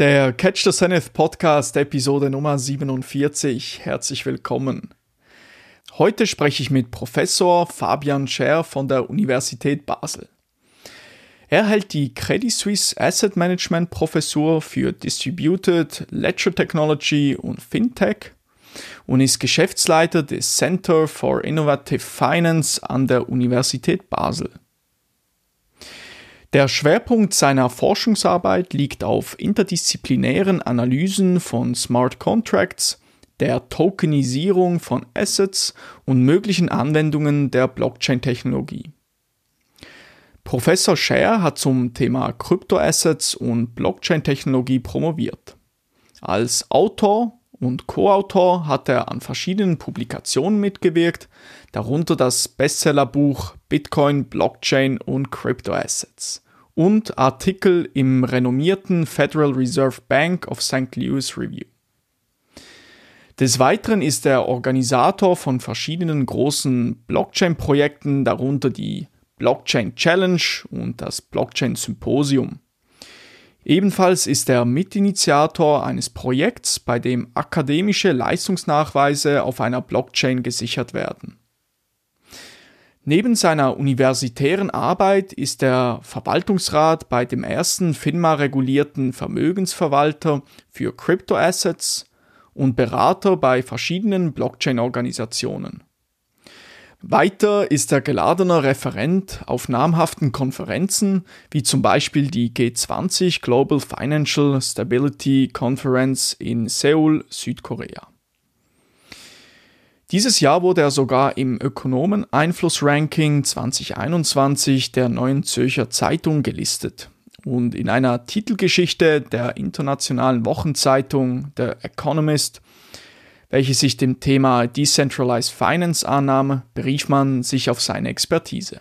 Der Catch the Zenith Podcast Episode Nummer 47. Herzlich willkommen. Heute spreche ich mit Professor Fabian Scher von der Universität Basel. Er hält die Credit Suisse Asset Management Professur für Distributed Ledger Technology und Fintech und ist Geschäftsleiter des Center for Innovative Finance an der Universität Basel. Der Schwerpunkt seiner Forschungsarbeit liegt auf interdisziplinären Analysen von Smart Contracts, der Tokenisierung von Assets und möglichen Anwendungen der Blockchain-Technologie. Professor Scher hat zum Thema Kryptoassets und Blockchain-Technologie promoviert. Als Autor und Co-Autor hat er an verschiedenen Publikationen mitgewirkt, darunter das Bestsellerbuch Bitcoin, Blockchain und Cryptoassets und Artikel im renommierten Federal Reserve Bank of St. Louis Review. Des Weiteren ist er Organisator von verschiedenen großen Blockchain-Projekten, darunter die Blockchain Challenge und das Blockchain Symposium. Ebenfalls ist er Mitinitiator eines Projekts, bei dem akademische Leistungsnachweise auf einer Blockchain gesichert werden. Neben seiner universitären Arbeit ist er Verwaltungsrat bei dem ersten FINMA-regulierten Vermögensverwalter für Cryptoassets und Berater bei verschiedenen Blockchain-Organisationen. Weiter ist er geladener Referent auf namhaften Konferenzen, wie zum Beispiel die G20 Global Financial Stability Conference in Seoul, Südkorea. Dieses Jahr wurde er sogar im Ökonomen-Einfluss-Ranking 2021 der Neuen Zürcher Zeitung gelistet. Und in einer Titelgeschichte der internationalen Wochenzeitung The Economist welche sich dem Thema Decentralized Finance annahm, berief man sich auf seine Expertise.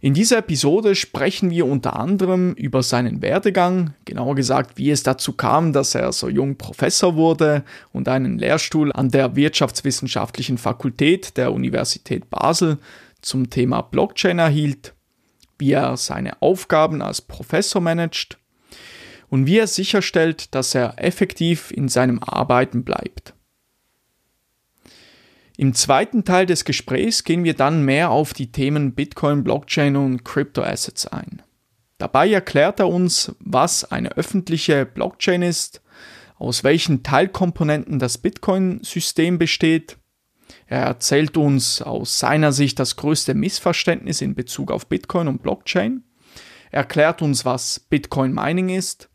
In dieser Episode sprechen wir unter anderem über seinen Werdegang, genauer gesagt, wie es dazu kam, dass er so jung Professor wurde und einen Lehrstuhl an der Wirtschaftswissenschaftlichen Fakultät der Universität Basel zum Thema Blockchain erhielt, wie er seine Aufgaben als Professor managt und wie er sicherstellt, dass er effektiv in seinem Arbeiten bleibt. Im zweiten Teil des Gesprächs gehen wir dann mehr auf die Themen Bitcoin, Blockchain und Cryptoassets ein. Dabei erklärt er uns, was eine öffentliche Blockchain ist, aus welchen Teilkomponenten das Bitcoin-System besteht. Er erzählt uns aus seiner Sicht das größte Missverständnis in Bezug auf Bitcoin und Blockchain. Er erklärt uns, was Bitcoin Mining ist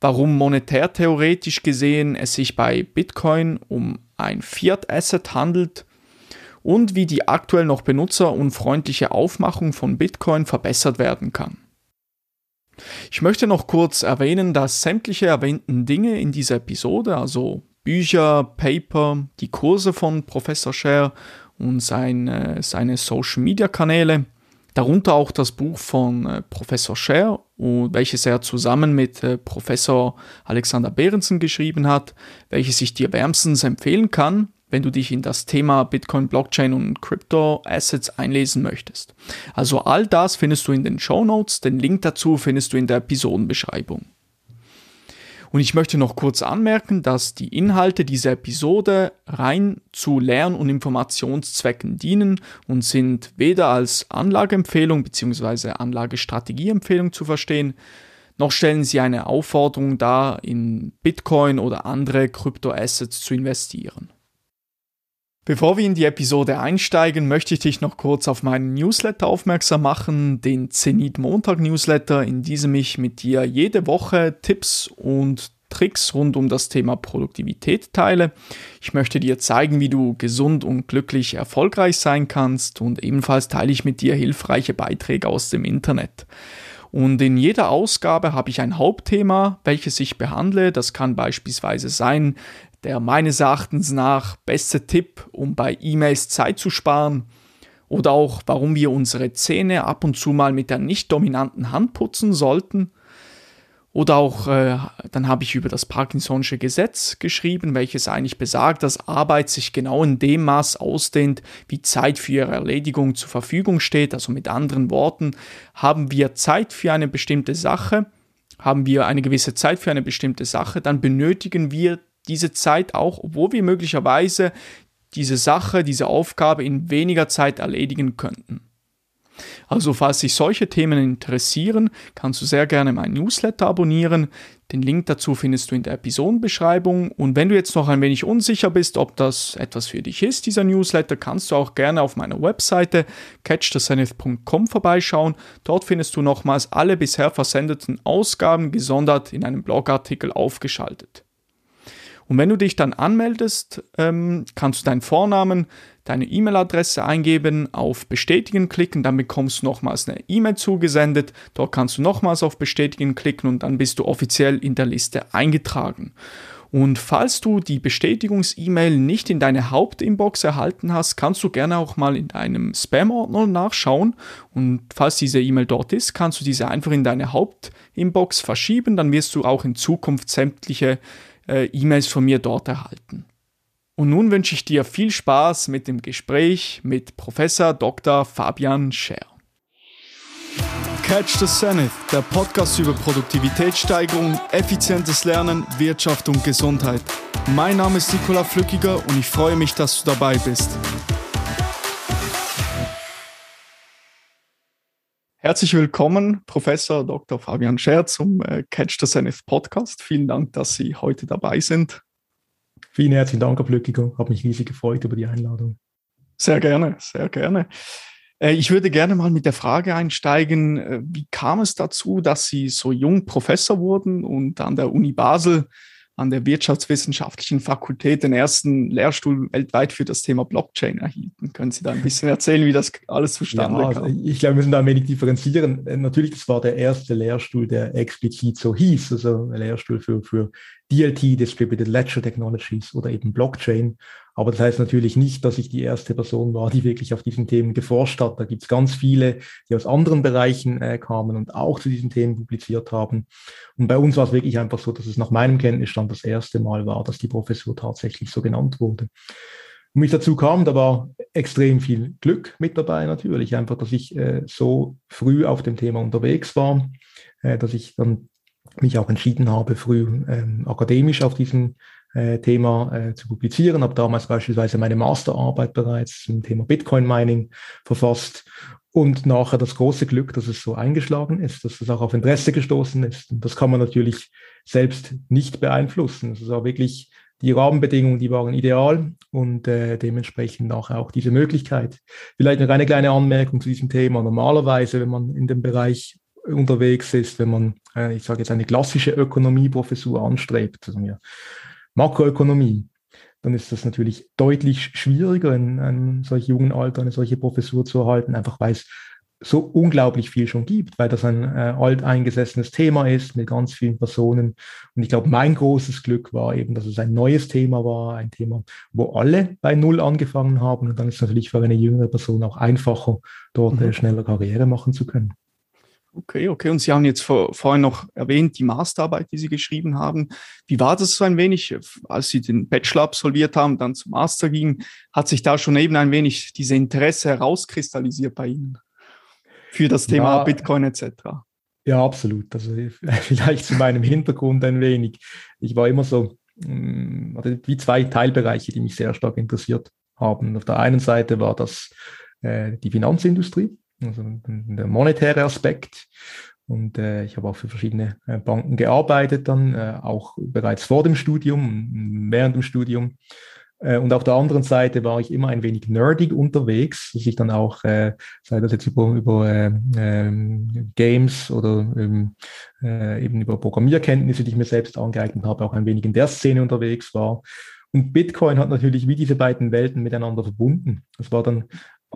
warum monetärtheoretisch gesehen es sich bei Bitcoin um ein Fiat-Asset handelt und wie die aktuell noch benutzerunfreundliche Aufmachung von Bitcoin verbessert werden kann. Ich möchte noch kurz erwähnen, dass sämtliche erwähnten Dinge in dieser Episode, also Bücher, Paper, die Kurse von Professor Scher und seine, seine Social-Media-Kanäle, Darunter auch das Buch von äh, Professor Scher, welches er zusammen mit äh, Professor Alexander Behrensen geschrieben hat, welches ich dir wärmstens empfehlen kann, wenn du dich in das Thema Bitcoin, Blockchain und Crypto Assets einlesen möchtest. Also all das findest du in den Show Notes, den Link dazu findest du in der Episodenbeschreibung. Und ich möchte noch kurz anmerken, dass die Inhalte dieser Episode rein zu Lern- und Informationszwecken dienen und sind weder als Anlageempfehlung bzw. Anlagestrategieempfehlung zu verstehen, noch stellen sie eine Aufforderung dar, in Bitcoin oder andere Kryptoassets zu investieren. Bevor wir in die Episode einsteigen, möchte ich dich noch kurz auf meinen Newsletter aufmerksam machen, den Zenit Montag Newsletter, in diesem ich mit dir jede Woche Tipps und Tricks rund um das Thema Produktivität teile. Ich möchte dir zeigen, wie du gesund und glücklich erfolgreich sein kannst und ebenfalls teile ich mit dir hilfreiche Beiträge aus dem Internet. Und in jeder Ausgabe habe ich ein Hauptthema, welches ich behandle. Das kann beispielsweise sein, der meines Erachtens nach beste Tipp, um bei E-Mails Zeit zu sparen. Oder auch, warum wir unsere Zähne ab und zu mal mit der nicht dominanten Hand putzen sollten. Oder auch, äh, dann habe ich über das Parkinson'sche Gesetz geschrieben, welches eigentlich besagt, dass Arbeit sich genau in dem Maß ausdehnt, wie Zeit für ihre Erledigung zur Verfügung steht. Also mit anderen Worten, haben wir Zeit für eine bestimmte Sache, haben wir eine gewisse Zeit für eine bestimmte Sache, dann benötigen wir diese Zeit auch, obwohl wir möglicherweise diese Sache, diese Aufgabe in weniger Zeit erledigen könnten. Also falls dich solche Themen interessieren, kannst du sehr gerne mein Newsletter abonnieren. Den Link dazu findest du in der Episodenbeschreibung. Und wenn du jetzt noch ein wenig unsicher bist, ob das etwas für dich ist, dieser Newsletter, kannst du auch gerne auf meiner Webseite catchthezenith.com vorbeischauen. Dort findest du nochmals alle bisher versendeten Ausgaben gesondert in einem Blogartikel aufgeschaltet. Und wenn du dich dann anmeldest, ähm, kannst du deinen Vornamen, deine E-Mail-Adresse eingeben, auf Bestätigen klicken, dann bekommst du nochmals eine E-Mail zugesendet. Dort kannst du nochmals auf Bestätigen klicken und dann bist du offiziell in der Liste eingetragen. Und falls du die Bestätigungs-E-Mail nicht in deine Hauptinbox erhalten hast, kannst du gerne auch mal in deinem Spam-Ordner nachschauen. Und falls diese E-Mail dort ist, kannst du diese einfach in deine Hauptinbox verschieben. Dann wirst du auch in Zukunft sämtliche äh, E-Mails von mir dort erhalten. Und nun wünsche ich dir viel Spaß mit dem Gespräch mit Professor Dr. Fabian Scher. Catch the Zenith, der Podcast über Produktivitätssteigerung, effizientes Lernen, Wirtschaft und Gesundheit. Mein Name ist Nikola Flückiger und ich freue mich, dass du dabei bist. Herzlich willkommen, Professor Dr. Fabian Scher zum äh, Catch the Zenith Podcast. Vielen Dank, dass Sie heute dabei sind. Vielen herzlichen Dank, Herr Blöckiger. Habe mich riesig gefreut über die Einladung. Sehr gerne, sehr gerne. Äh, ich würde gerne mal mit der Frage einsteigen, äh, wie kam es dazu, dass Sie so jung Professor wurden und an der Uni Basel an der Wirtschaftswissenschaftlichen Fakultät den ersten Lehrstuhl weltweit für das Thema Blockchain erhielten. Können Sie da ein bisschen erzählen, wie das alles zustande ja, kam? Ich glaube, wir müssen da ein wenig differenzieren. Äh, natürlich, das war der erste Lehrstuhl, der explizit so hieß, also ein Lehrstuhl für, für DLT, Distributed Ledger Technologies oder eben Blockchain. Aber das heißt natürlich nicht, dass ich die erste Person war, die wirklich auf diesen Themen geforscht hat. Da gibt es ganz viele, die aus anderen Bereichen äh, kamen und auch zu diesen Themen publiziert haben. Und bei uns war es wirklich einfach so, dass es nach meinem Kenntnisstand das erste Mal war, dass die Professur tatsächlich so genannt wurde. Und wie ich dazu kam, da war extrem viel Glück mit dabei natürlich. Einfach, dass ich äh, so früh auf dem Thema unterwegs war, äh, dass ich dann mich auch entschieden habe, früh ähm, akademisch auf diesem äh, Thema äh, zu publizieren. Habe damals beispielsweise meine Masterarbeit bereits zum Thema Bitcoin Mining verfasst und nachher das große Glück, dass es so eingeschlagen ist, dass es auch auf Interesse gestoßen ist. Und das kann man natürlich selbst nicht beeinflussen. Es war wirklich die Rahmenbedingungen, die waren ideal und äh, dementsprechend nachher auch diese Möglichkeit. Vielleicht noch eine kleine Anmerkung zu diesem Thema. Normalerweise, wenn man in dem Bereich unterwegs ist, wenn man, äh, ich sage jetzt, eine klassische Ökonomieprofessur anstrebt, also mir Makroökonomie, dann ist das natürlich deutlich schwieriger, in einem solch jungen Alter eine solche Professur zu erhalten, einfach weil es so unglaublich viel schon gibt, weil das ein äh, alteingesessenes Thema ist mit ganz vielen Personen. Und ich glaube, mein großes Glück war eben, dass es ein neues Thema war, ein Thema, wo alle bei Null angefangen haben. Und dann ist es natürlich für eine jüngere Person auch einfacher, dort äh, mhm. schneller Karriere machen zu können. Okay, okay. Und Sie haben jetzt vor, vorhin noch erwähnt, die Masterarbeit, die Sie geschrieben haben. Wie war das so ein wenig, als Sie den Bachelor absolviert haben, dann zum Master gingen? Hat sich da schon eben ein wenig diese Interesse herauskristallisiert bei Ihnen für das Thema ja, Bitcoin etc.? Ja, absolut. Also vielleicht zu meinem Hintergrund ein wenig. Ich war immer so, mm, wie zwei Teilbereiche, die mich sehr stark interessiert haben. Auf der einen Seite war das äh, die Finanzindustrie also der monetäre Aspekt. Und äh, ich habe auch für verschiedene äh, Banken gearbeitet, dann äh, auch bereits vor dem Studium, während dem Studium. Äh, und auf der anderen Seite war ich immer ein wenig nerdig unterwegs, dass ich dann auch, äh, sei das jetzt über, über äh, ähm, Games oder ähm, äh, eben über Programmierkenntnisse, die ich mir selbst angeeignet habe, auch ein wenig in der Szene unterwegs war. Und Bitcoin hat natürlich wie diese beiden Welten miteinander verbunden. Es war dann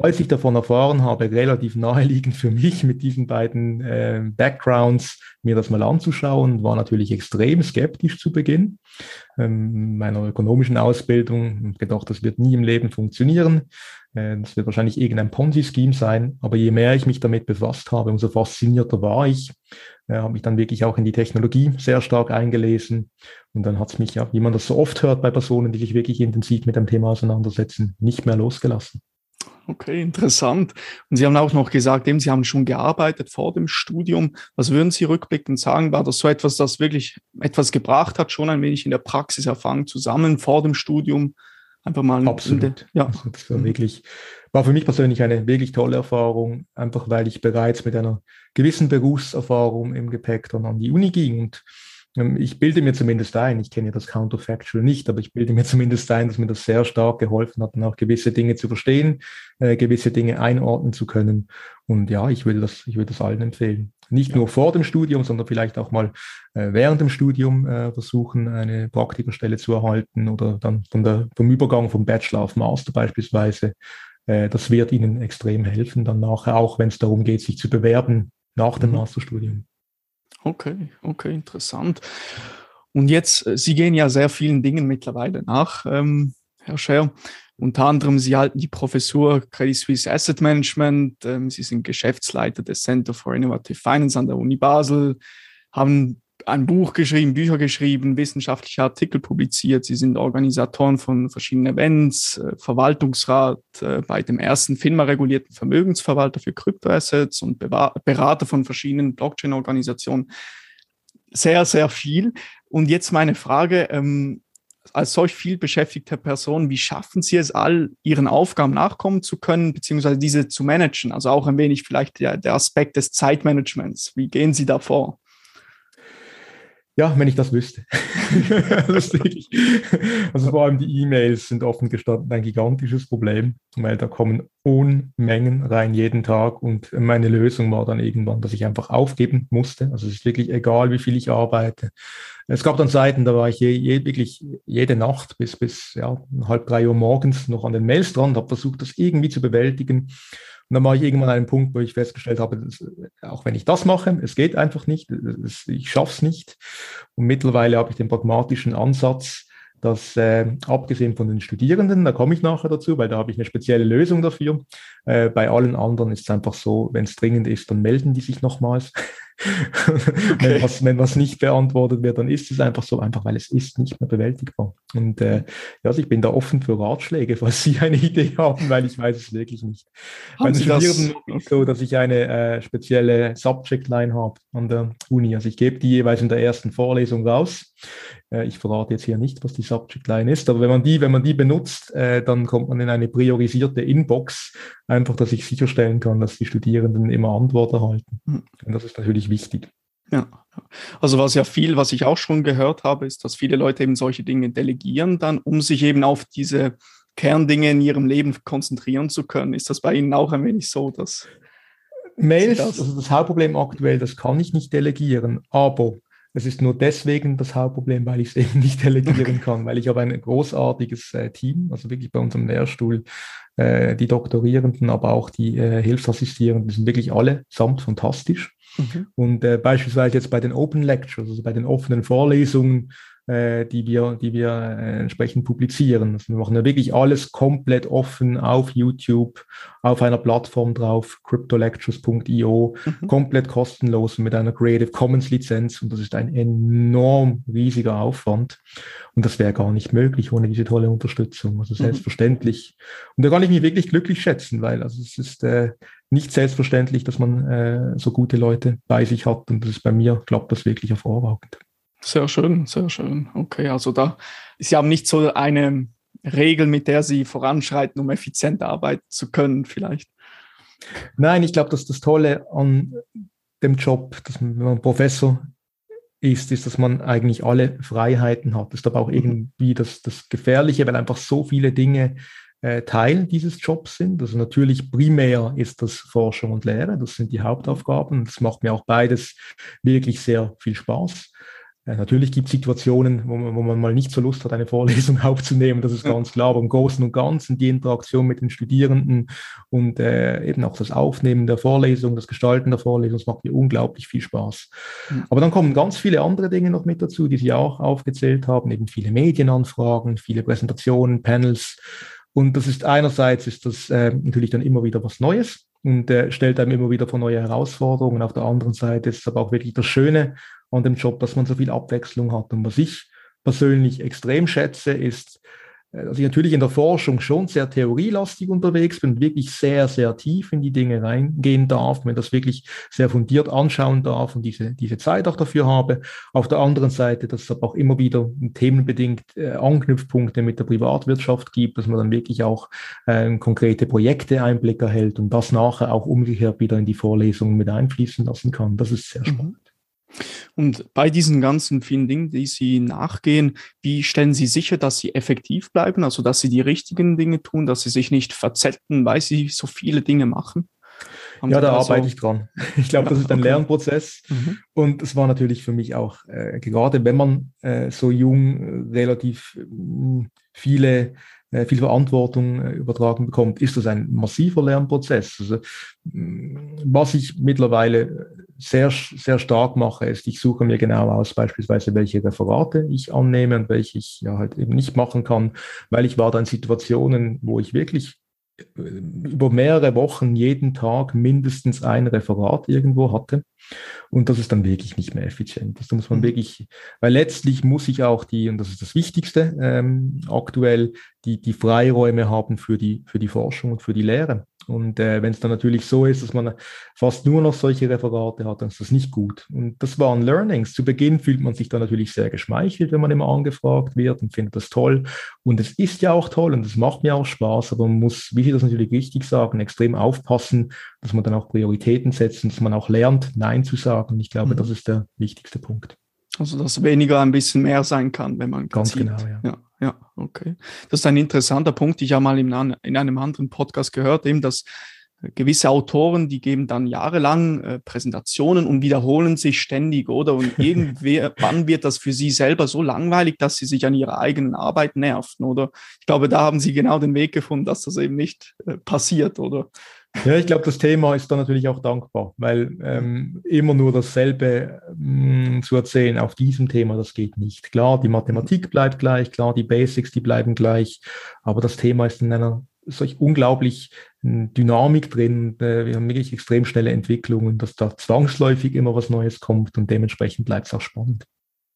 als ich davon erfahren habe, relativ naheliegend für mich mit diesen beiden äh, Backgrounds mir das mal anzuschauen, war natürlich extrem skeptisch zu Beginn ähm, meiner ökonomischen Ausbildung und gedacht, das wird nie im Leben funktionieren. Äh, das wird wahrscheinlich irgendein Ponzi-Scheme sein. Aber je mehr ich mich damit befasst habe, umso faszinierter war ich. Äh, habe mich dann wirklich auch in die Technologie sehr stark eingelesen. Und dann hat es mich ja, wie man das so oft hört bei Personen, die sich wirklich intensiv mit dem Thema auseinandersetzen, nicht mehr losgelassen. Okay, interessant. Und Sie haben auch noch gesagt, eben, Sie haben schon gearbeitet vor dem Studium. Was würden Sie rückblickend sagen? War das so etwas, das wirklich etwas gebracht hat, schon ein wenig in der Praxis erfahren zusammen vor dem Studium? Einfach mal. Absolut. ja. Also das war wirklich, war für mich persönlich eine wirklich tolle Erfahrung, einfach weil ich bereits mit einer gewissen Berufserfahrung im Gepäck dann an die Uni ging und ich bilde mir zumindest ein, ich kenne ja das Counterfactual nicht, aber ich bilde mir zumindest ein, dass mir das sehr stark geholfen hat, dann auch gewisse Dinge zu verstehen, äh, gewisse Dinge einordnen zu können. Und ja, ich würde das, ich würde das allen empfehlen. Nicht ja. nur vor dem Studium, sondern vielleicht auch mal äh, während dem Studium äh, versuchen, eine Praktikerstelle zu erhalten oder dann von der, vom Übergang vom Bachelor auf Master beispielsweise. Äh, das wird Ihnen extrem helfen, dann nachher auch, wenn es darum geht, sich zu bewerben nach dem mhm. Masterstudium. Okay, okay, interessant. Und jetzt, äh, Sie gehen ja sehr vielen Dingen mittlerweile nach, ähm, Herr Scher. Unter anderem, Sie halten die Professur Credit Suisse Asset Management, ähm, Sie sind Geschäftsleiter des Center for Innovative Finance an der Uni Basel, haben ein Buch geschrieben, Bücher geschrieben, wissenschaftliche Artikel publiziert. Sie sind Organisatoren von verschiedenen Events, äh, Verwaltungsrat äh, bei dem ersten FINMA-regulierten Vermögensverwalter für Kryptoassets und Berater von verschiedenen Blockchain-Organisationen. Sehr, sehr viel. Und jetzt meine Frage, ähm, als solch viel beschäftigte Person, wie schaffen Sie es, all Ihren Aufgaben nachkommen zu können, beziehungsweise diese zu managen? Also auch ein wenig vielleicht der, der Aspekt des Zeitmanagements. Wie gehen Sie da vor? Ja, wenn ich das wüsste. also vor allem die E-Mails sind offen gestanden ein gigantisches Problem, weil da kommen Unmengen rein jeden Tag und meine Lösung war dann irgendwann, dass ich einfach aufgeben musste. Also es ist wirklich egal, wie viel ich arbeite. Es gab dann Zeiten, da war ich je, je, wirklich jede Nacht bis, bis ja, halb drei Uhr morgens noch an den Mails dran, habe versucht, das irgendwie zu bewältigen. Und dann war ich irgendwann an einem Punkt, wo ich festgestellt habe, dass, auch wenn ich das mache, es geht einfach nicht, es, ich schaffe es nicht. Und mittlerweile habe ich den pragmatischen Ansatz, dass äh, abgesehen von den Studierenden, da komme ich nachher dazu, weil da habe ich eine spezielle Lösung dafür. Äh, bei allen anderen ist es einfach so, wenn es dringend ist, dann melden die sich nochmals. Okay. wenn, was, wenn was nicht beantwortet wird, dann ist es einfach so, einfach weil es ist nicht mehr bewältigbar. Und äh, ja, also ich bin da offen für Ratschläge, falls Sie eine Idee haben, weil ich weiß es wirklich nicht. Haben Bei den Studierenden es so, dass ich eine äh, spezielle Subject Line habe an der Uni. Also ich gebe die jeweils in der ersten Vorlesung raus. Äh, ich verrate jetzt hier nicht, was die Subject Line ist, aber wenn man die, wenn man die benutzt, äh, dann kommt man in eine priorisierte Inbox, einfach, dass ich sicherstellen kann, dass die Studierenden immer Antwort erhalten. Mhm. Und das ist natürlich wichtig. Ja, also was ja viel, was ich auch schon gehört habe, ist, dass viele Leute eben solche Dinge delegieren dann, um sich eben auf diese Kerndinge in ihrem Leben konzentrieren zu können. Ist das bei Ihnen auch ein wenig so, dass Mails, das also das Hauptproblem aktuell, das kann ich nicht delegieren, aber es ist nur deswegen das Hauptproblem, weil ich es eben nicht delegieren kann, weil ich habe ein großartiges äh, Team, also wirklich bei unserem Lehrstuhl, äh, die Doktorierenden, aber auch die äh, Hilfsassistierenden, sind wirklich alle samt fantastisch. Mhm. Und äh, beispielsweise jetzt bei den Open Lectures, also bei den offenen Vorlesungen, äh, die wir, die wir äh, entsprechend publizieren. Also wir machen ja wirklich alles komplett offen auf YouTube, auf einer Plattform drauf, cryptolectures.io, mhm. komplett kostenlos mit einer Creative Commons Lizenz und das ist ein enorm riesiger Aufwand und das wäre gar nicht möglich ohne diese tolle Unterstützung. Also mhm. selbstverständlich. Mhm. Und da kann ich mich wirklich glücklich schätzen, weil also es ist äh, nicht selbstverständlich, dass man äh, so gute Leute bei sich hat und das ist bei mir klappt das wirklich hervorragend. Sehr schön, sehr schön. Okay, also da, Sie haben nicht so eine Regel, mit der Sie voranschreiten, um effizient arbeiten zu können, vielleicht. Nein, ich glaube, dass das Tolle an dem Job, dass man, wenn man Professor ist, ist, dass man eigentlich alle Freiheiten hat. Das ist aber auch mhm. irgendwie das, das Gefährliche, weil einfach so viele Dinge äh, Teil dieses Jobs sind. Also natürlich primär ist das Forschung und Lehre, das sind die Hauptaufgaben. Das macht mir auch beides wirklich sehr viel Spaß. Natürlich gibt es Situationen, wo man, wo man, mal nicht so Lust hat, eine Vorlesung aufzunehmen, das ist ganz klar, aber im Großen und Ganzen die Interaktion mit den Studierenden und äh, eben auch das Aufnehmen der Vorlesung, das Gestalten der Vorlesung, das macht mir unglaublich viel Spaß. Mhm. Aber dann kommen ganz viele andere Dinge noch mit dazu, die Sie auch aufgezählt haben, eben viele Medienanfragen, viele Präsentationen, Panels. Und das ist einerseits ist das äh, natürlich dann immer wieder was Neues und äh, stellt einem immer wieder vor neue Herausforderungen. Auf der anderen Seite ist es aber auch wirklich das Schöne an dem Job, dass man so viel Abwechslung hat. Und was ich persönlich extrem schätze, ist, äh, dass ich natürlich in der Forschung schon sehr theorielastig unterwegs bin, wirklich sehr, sehr tief in die Dinge reingehen darf, mir das wirklich sehr fundiert anschauen darf und diese, diese Zeit auch dafür habe. Auf der anderen Seite, dass es aber auch immer wieder themenbedingt äh, Anknüpfpunkte mit der Privatwirtschaft gibt, dass man dann wirklich auch äh, konkrete Projekte Einblick erhält und das nachher auch umgekehrt wieder in die Vorlesungen mit einfließen lassen kann. Das ist sehr mhm. Und bei diesen ganzen vielen Dingen, die Sie nachgehen, wie stellen Sie sicher, dass Sie effektiv bleiben, also dass Sie die richtigen Dinge tun, dass Sie sich nicht verzetteln, weil Sie so viele Dinge machen? Haben ja, da, da arbeite so? ich dran. Ich glaube, das ist ein okay. Lernprozess. Mhm. Und es war natürlich für mich auch, äh, gerade wenn man äh, so jung äh, relativ äh, viele äh, viel Verantwortung äh, übertragen bekommt, ist das ein massiver Lernprozess. Also, mm, was ich mittlerweile sehr, sehr stark mache, ist, ich suche mir genau aus, beispielsweise, welche Referate ich annehme und welche ich ja halt eben nicht machen kann, weil ich war da in Situationen, wo ich wirklich äh, über mehrere Wochen jeden Tag mindestens ein Referat irgendwo hatte. Und das ist dann wirklich nicht mehr effizient. Das muss man mhm. wirklich, weil letztlich muss ich auch die, und das ist das Wichtigste ähm, aktuell, die, die Freiräume haben für die, für die Forschung und für die Lehre. Und äh, wenn es dann natürlich so ist, dass man fast nur noch solche Referate hat, dann ist das nicht gut. Und das waren Learnings. Zu Beginn fühlt man sich dann natürlich sehr geschmeichelt, wenn man immer angefragt wird und findet das toll. Und es ist ja auch toll und es macht mir auch Spaß, aber man muss, wie Sie das natürlich richtig sagen, extrem aufpassen, dass man dann auch Prioritäten setzt und dass man auch lernt, Nein zu sagen. Und ich glaube, mhm. das ist der wichtigste Punkt. Also, dass weniger ein bisschen mehr sein kann, wenn man ganz genau, ja. ja. Ja, okay. Das ist ein interessanter Punkt. Ich habe mal in, in einem anderen Podcast gehört, eben, dass gewisse Autoren, die geben dann jahrelang äh, Präsentationen und wiederholen sich ständig, oder? Und irgendwann wird das für sie selber so langweilig, dass sie sich an ihrer eigenen Arbeit nerven, oder? Ich glaube, da haben sie genau den Weg gefunden, dass das eben nicht äh, passiert, oder? Ja, ich glaube, das Thema ist da natürlich auch dankbar, weil ähm, immer nur dasselbe mh, mm, zu erzählen auf diesem Thema, das geht nicht. Klar, die Mathematik bleibt gleich, klar, die Basics, die bleiben gleich, aber das Thema ist in einer solch unglaublich hm, Dynamik drin. Äh, wir haben wirklich extrem schnelle Entwicklungen, dass da zwangsläufig immer was Neues kommt und dementsprechend bleibt es auch spannend.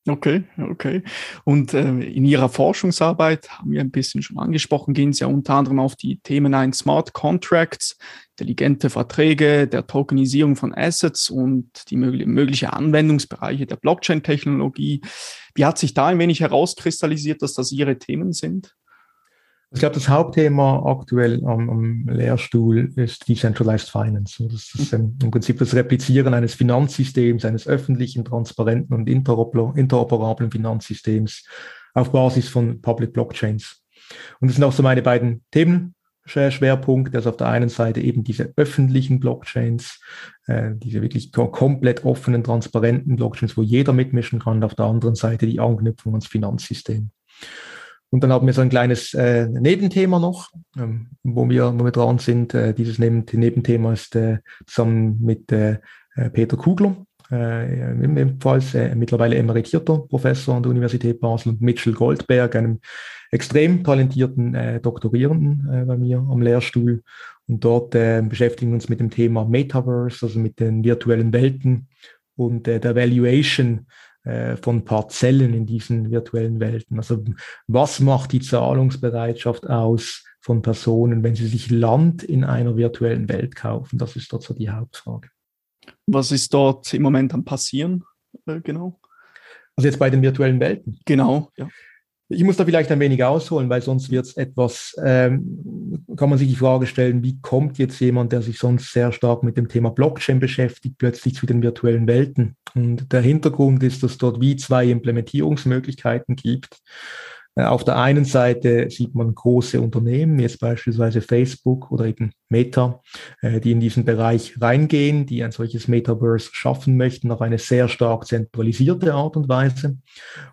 Okay, okay. Und äh, in Ihrer Forschungsarbeit, haben wir ein bisschen schon angesprochen, gehen Sie ja unter anderem auf die Themen ein Smart Contracts, intelligente Verträge, der Tokenisierung von Assets und die mög mögliche Anwendungsbereiche der Blockchain-Technologie. Wie hat sich da ein wenig herauskristallisiert, dass das Ihre Themen sind? Ich glaube, das Hauptthema aktuell am, am, Lehrstuhl ist Decentralized Finance. Das ist im Prinzip das Replizieren eines Finanzsystems, eines öffentlichen, transparenten und interoperablen Finanzsystems auf Basis von Public Blockchains. Und das sind auch so meine beiden Themenschwerpunkte. Also auf der einen Seite eben diese öffentlichen Blockchains, äh, diese wirklich komplett offenen, transparenten Blockchains, wo jeder mitmischen kann. Auf der anderen Seite die Anknüpfung ans Finanzsystem. Und dann haben wir so ein kleines äh, Nebenthema noch, ähm, wo, wir, wo wir dran sind. Äh, dieses Neben Nebenthema ist äh, zusammen mit äh, äh Peter Kugler, äh, ebenfalls äh, mittlerweile emeritierter Professor an der Universität Basel und Mitchell Goldberg, einem extrem talentierten äh, Doktorierenden äh, bei mir am Lehrstuhl. Und dort äh, beschäftigen wir uns mit dem Thema Metaverse, also mit den virtuellen Welten und äh, der Valuation äh, von Parzellen in diesen virtuellen Welten. Also was macht die Zahlungsbereitschaft aus von Personen, wenn sie sich Land in einer virtuellen Welt kaufen? Das ist dort so die Hauptfrage. Was ist dort im Moment am passieren, äh, genau? Also jetzt bei den virtuellen Welten. Genau, ja. Ich muss da vielleicht ein wenig ausholen, weil sonst wird es etwas, ähm, kann man sich die Frage stellen, wie kommt jetzt jemand, der sich sonst sehr stark mit dem Thema Blockchain beschäftigt, plötzlich zu den virtuellen Welten? Und der Hintergrund ist, dass dort wie zwei Implementierungsmöglichkeiten gibt. Äh, auf der einen Seite sieht man große Unternehmen, jetzt beispielsweise Facebook oder eben Meta, äh, die in diesen Bereich reingehen, die ein solches Metaverse schaffen möchten, auf eine sehr stark zentralisierte Art und Weise.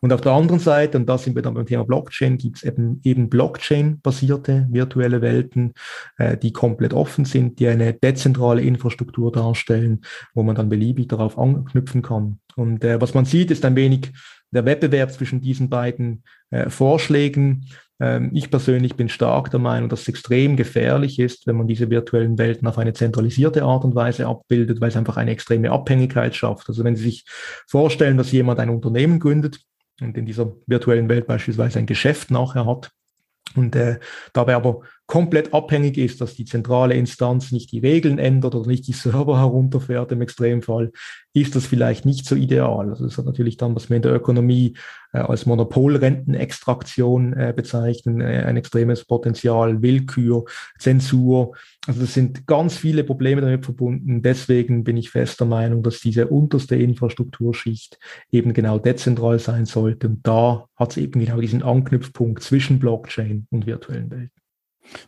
Und auf der anderen Seite, und da sind wir dann beim Thema Blockchain, gibt es eben, eben Blockchain-basierte virtuelle Welten, äh, die komplett offen sind, die eine dezentrale Infrastruktur darstellen, wo man dann beliebig darauf anknüpfen kann. Und was man sieht, ist ein wenig der Wettbewerb zwischen diesen beiden äh, Vorschlägen. Ähm, ich persönlich bin stark der Meinung, dass es extrem gefährlich ist, wenn man diese virtuellen Welten auf eine zentralisierte Art und Weise abbildet, weil es einfach eine extreme Abhängigkeit schafft. Also wenn Sie sich vorstellen, dass jemand ein Unternehmen gründet und in dieser virtuellen Welt beispielsweise ein Geschäft nachher hat, Und äh, dabei aber komplett abhängig ist, dass die zentrale Instanz nicht die Regeln ändert oder nicht die Server herunterfährt im Extremfall, ist das vielleicht nicht so ideal. Also das hat natürlich dann, was wir in der Ökonomie äh, als Monopolrentenextraktion äh, bezeichnen, äh, ein extremes Potenzial, Willkür, Zensur. Also das sind ganz viele Probleme damit verbunden. Deswegen bin ich fest der Meinung, dass diese unterste Infrastrukturschicht eben genau dezentral sein sollte. Und da hat es eben genau diesen Anknüpfpunkt zwischen Blockchain und virtuellen Welten.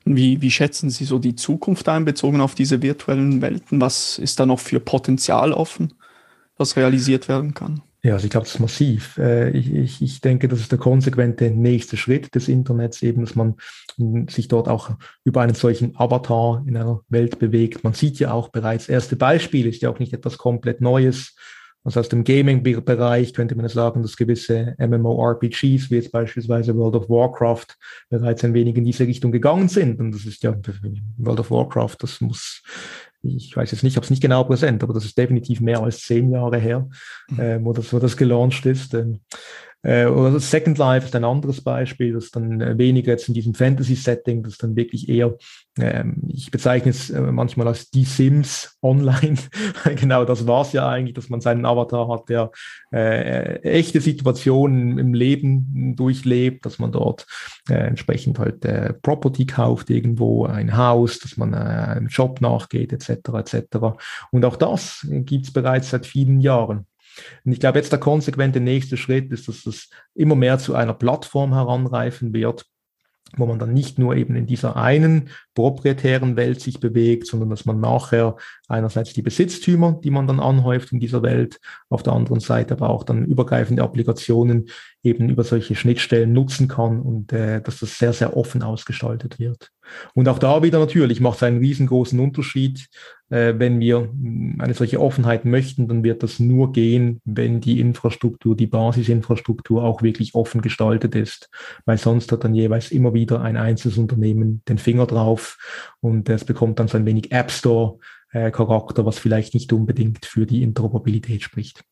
Wie, wie schätzen Sie so die Zukunft ein, bezogen auf diese virtuellen Welten? Was ist da noch für Potenzial offen, was realisiert werden kann? Ja, also ich glaube, das ist massiv. Äh, ich, ich, ich denke, das ist der konsequente nächste Schritt des Internets, eben, dass man sich dort auch über einen solchen Avatar in einer Welt bewegt. Man sieht ja auch bereits erste Beispiele, ist ja auch nicht etwas komplett Neues. Also aus dem Gaming-Bereich könnte man sagen, dass gewisse MMORPGs, wie jetzt beispielsweise World of Warcraft, bereits ein wenig in diese Richtung gegangen sind. Und das ist ja World of Warcraft, das muss, ich weiß jetzt nicht, ich habe es nicht genau präsent, aber das ist definitiv mehr als zehn Jahre her, mhm. äh, wo, das, wo das gelauncht ist. Ähm, äh, oder Second Life ist ein anderes Beispiel, das dann äh, weniger jetzt in diesem Fantasy-Setting, das dann wirklich eher, ähm, ich bezeichne es äh, manchmal als die Sims online. genau das war es ja eigentlich, dass man seinen Avatar hat, der äh, echte Situationen im Leben durchlebt, dass man dort äh, entsprechend halt äh, Property kauft irgendwo, ein Haus, dass man äh, einem Job nachgeht, etc. etc. Und auch das gibt es bereits seit vielen Jahren. Und ich glaube, jetzt der konsequente nächste Schritt ist, dass es immer mehr zu einer Plattform heranreifen wird, wo man dann nicht nur eben in dieser einen proprietären Welt sich bewegt, sondern dass man nachher einerseits die Besitztümer, die man dann anhäuft in dieser Welt, auf der anderen Seite aber auch dann übergreifende Applikationen eben über solche Schnittstellen nutzen kann und äh, dass das sehr, sehr offen ausgestaltet wird. Und auch da wieder natürlich macht es einen riesengroßen Unterschied. Äh, wenn wir eine solche Offenheit möchten, dann wird das nur gehen, wenn die Infrastruktur, die Basisinfrastruktur auch wirklich offen gestaltet ist, weil sonst hat dann jeweils immer wieder ein einzelnes Unternehmen den Finger drauf und es bekommt dann so ein wenig App Store äh, Charakter, was vielleicht nicht unbedingt für die Interoperabilität spricht.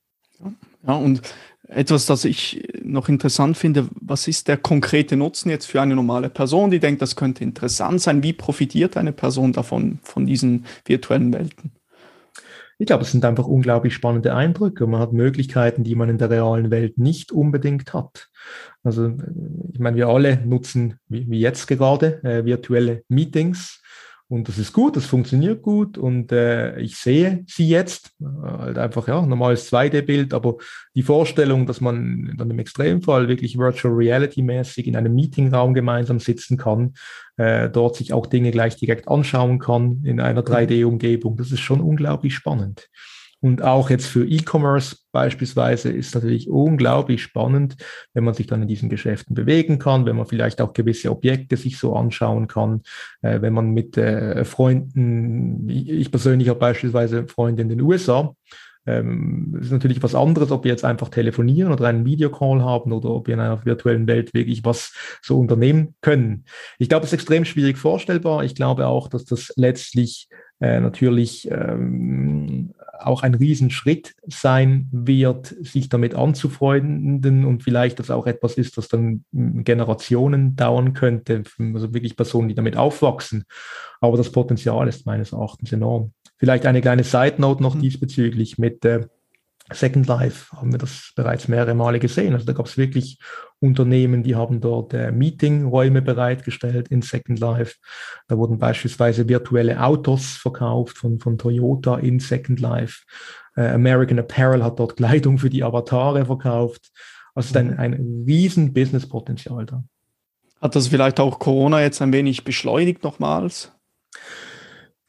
Ja, und etwas, das ich noch interessant finde, was ist der konkrete Nutzen jetzt für eine normale Person, die denkt, das könnte interessant sein? Wie profitiert eine Person davon, von diesen virtuellen Welten? Ich glaube, es sind einfach unglaublich spannende Eindrücke. Man hat Möglichkeiten, die man in der realen Welt nicht unbedingt hat. Also, ich meine, wir alle nutzen, wie, wie jetzt gerade, äh, virtuelle Meetings. Und das ist gut, das funktioniert gut und äh, ich sehe sie jetzt, äh, halt einfach ja, normales 2D-Bild, aber die Vorstellung, dass man dann im Extremfall wirklich Virtual Reality-mäßig in einem Meetingraum gemeinsam sitzen kann, äh, dort sich auch Dinge gleich direkt anschauen kann in einer 3D-Umgebung, das ist schon unglaublich spannend. Und auch jetzt für E-Commerce beispielsweise ist natürlich unglaublich spannend, wenn man sich dann in diesen Geschäften bewegen kann, wenn man vielleicht auch gewisse Objekte sich so anschauen kann, äh, wenn man mit äh, Freunden, ich persönlich habe beispielsweise Freunde in den USA, ähm, ist natürlich was anderes, ob wir jetzt einfach telefonieren oder einen Videocall haben oder ob wir in einer virtuellen Welt wirklich was so unternehmen können. Ich glaube, es ist extrem schwierig vorstellbar. Ich glaube auch, dass das letztlich äh, natürlich ähm, auch ein Riesenschritt sein wird, sich damit anzufreunden und vielleicht das auch etwas ist, das dann Generationen dauern könnte, also wirklich Personen, die damit aufwachsen. Aber das Potenzial ist meines Erachtens enorm. Vielleicht eine kleine Side Note noch mhm. diesbezüglich mit äh, Second Life haben wir das bereits mehrere Male gesehen. Also da gab es wirklich Unternehmen, die haben dort äh, Meetingräume bereitgestellt in Second Life. Da wurden beispielsweise virtuelle Autos verkauft von, von Toyota in Second Life. Äh, American Apparel hat dort Kleidung für die Avatare verkauft. Also ist ein, ein Businesspotenzial da. Hat das vielleicht auch Corona jetzt ein wenig beschleunigt nochmals?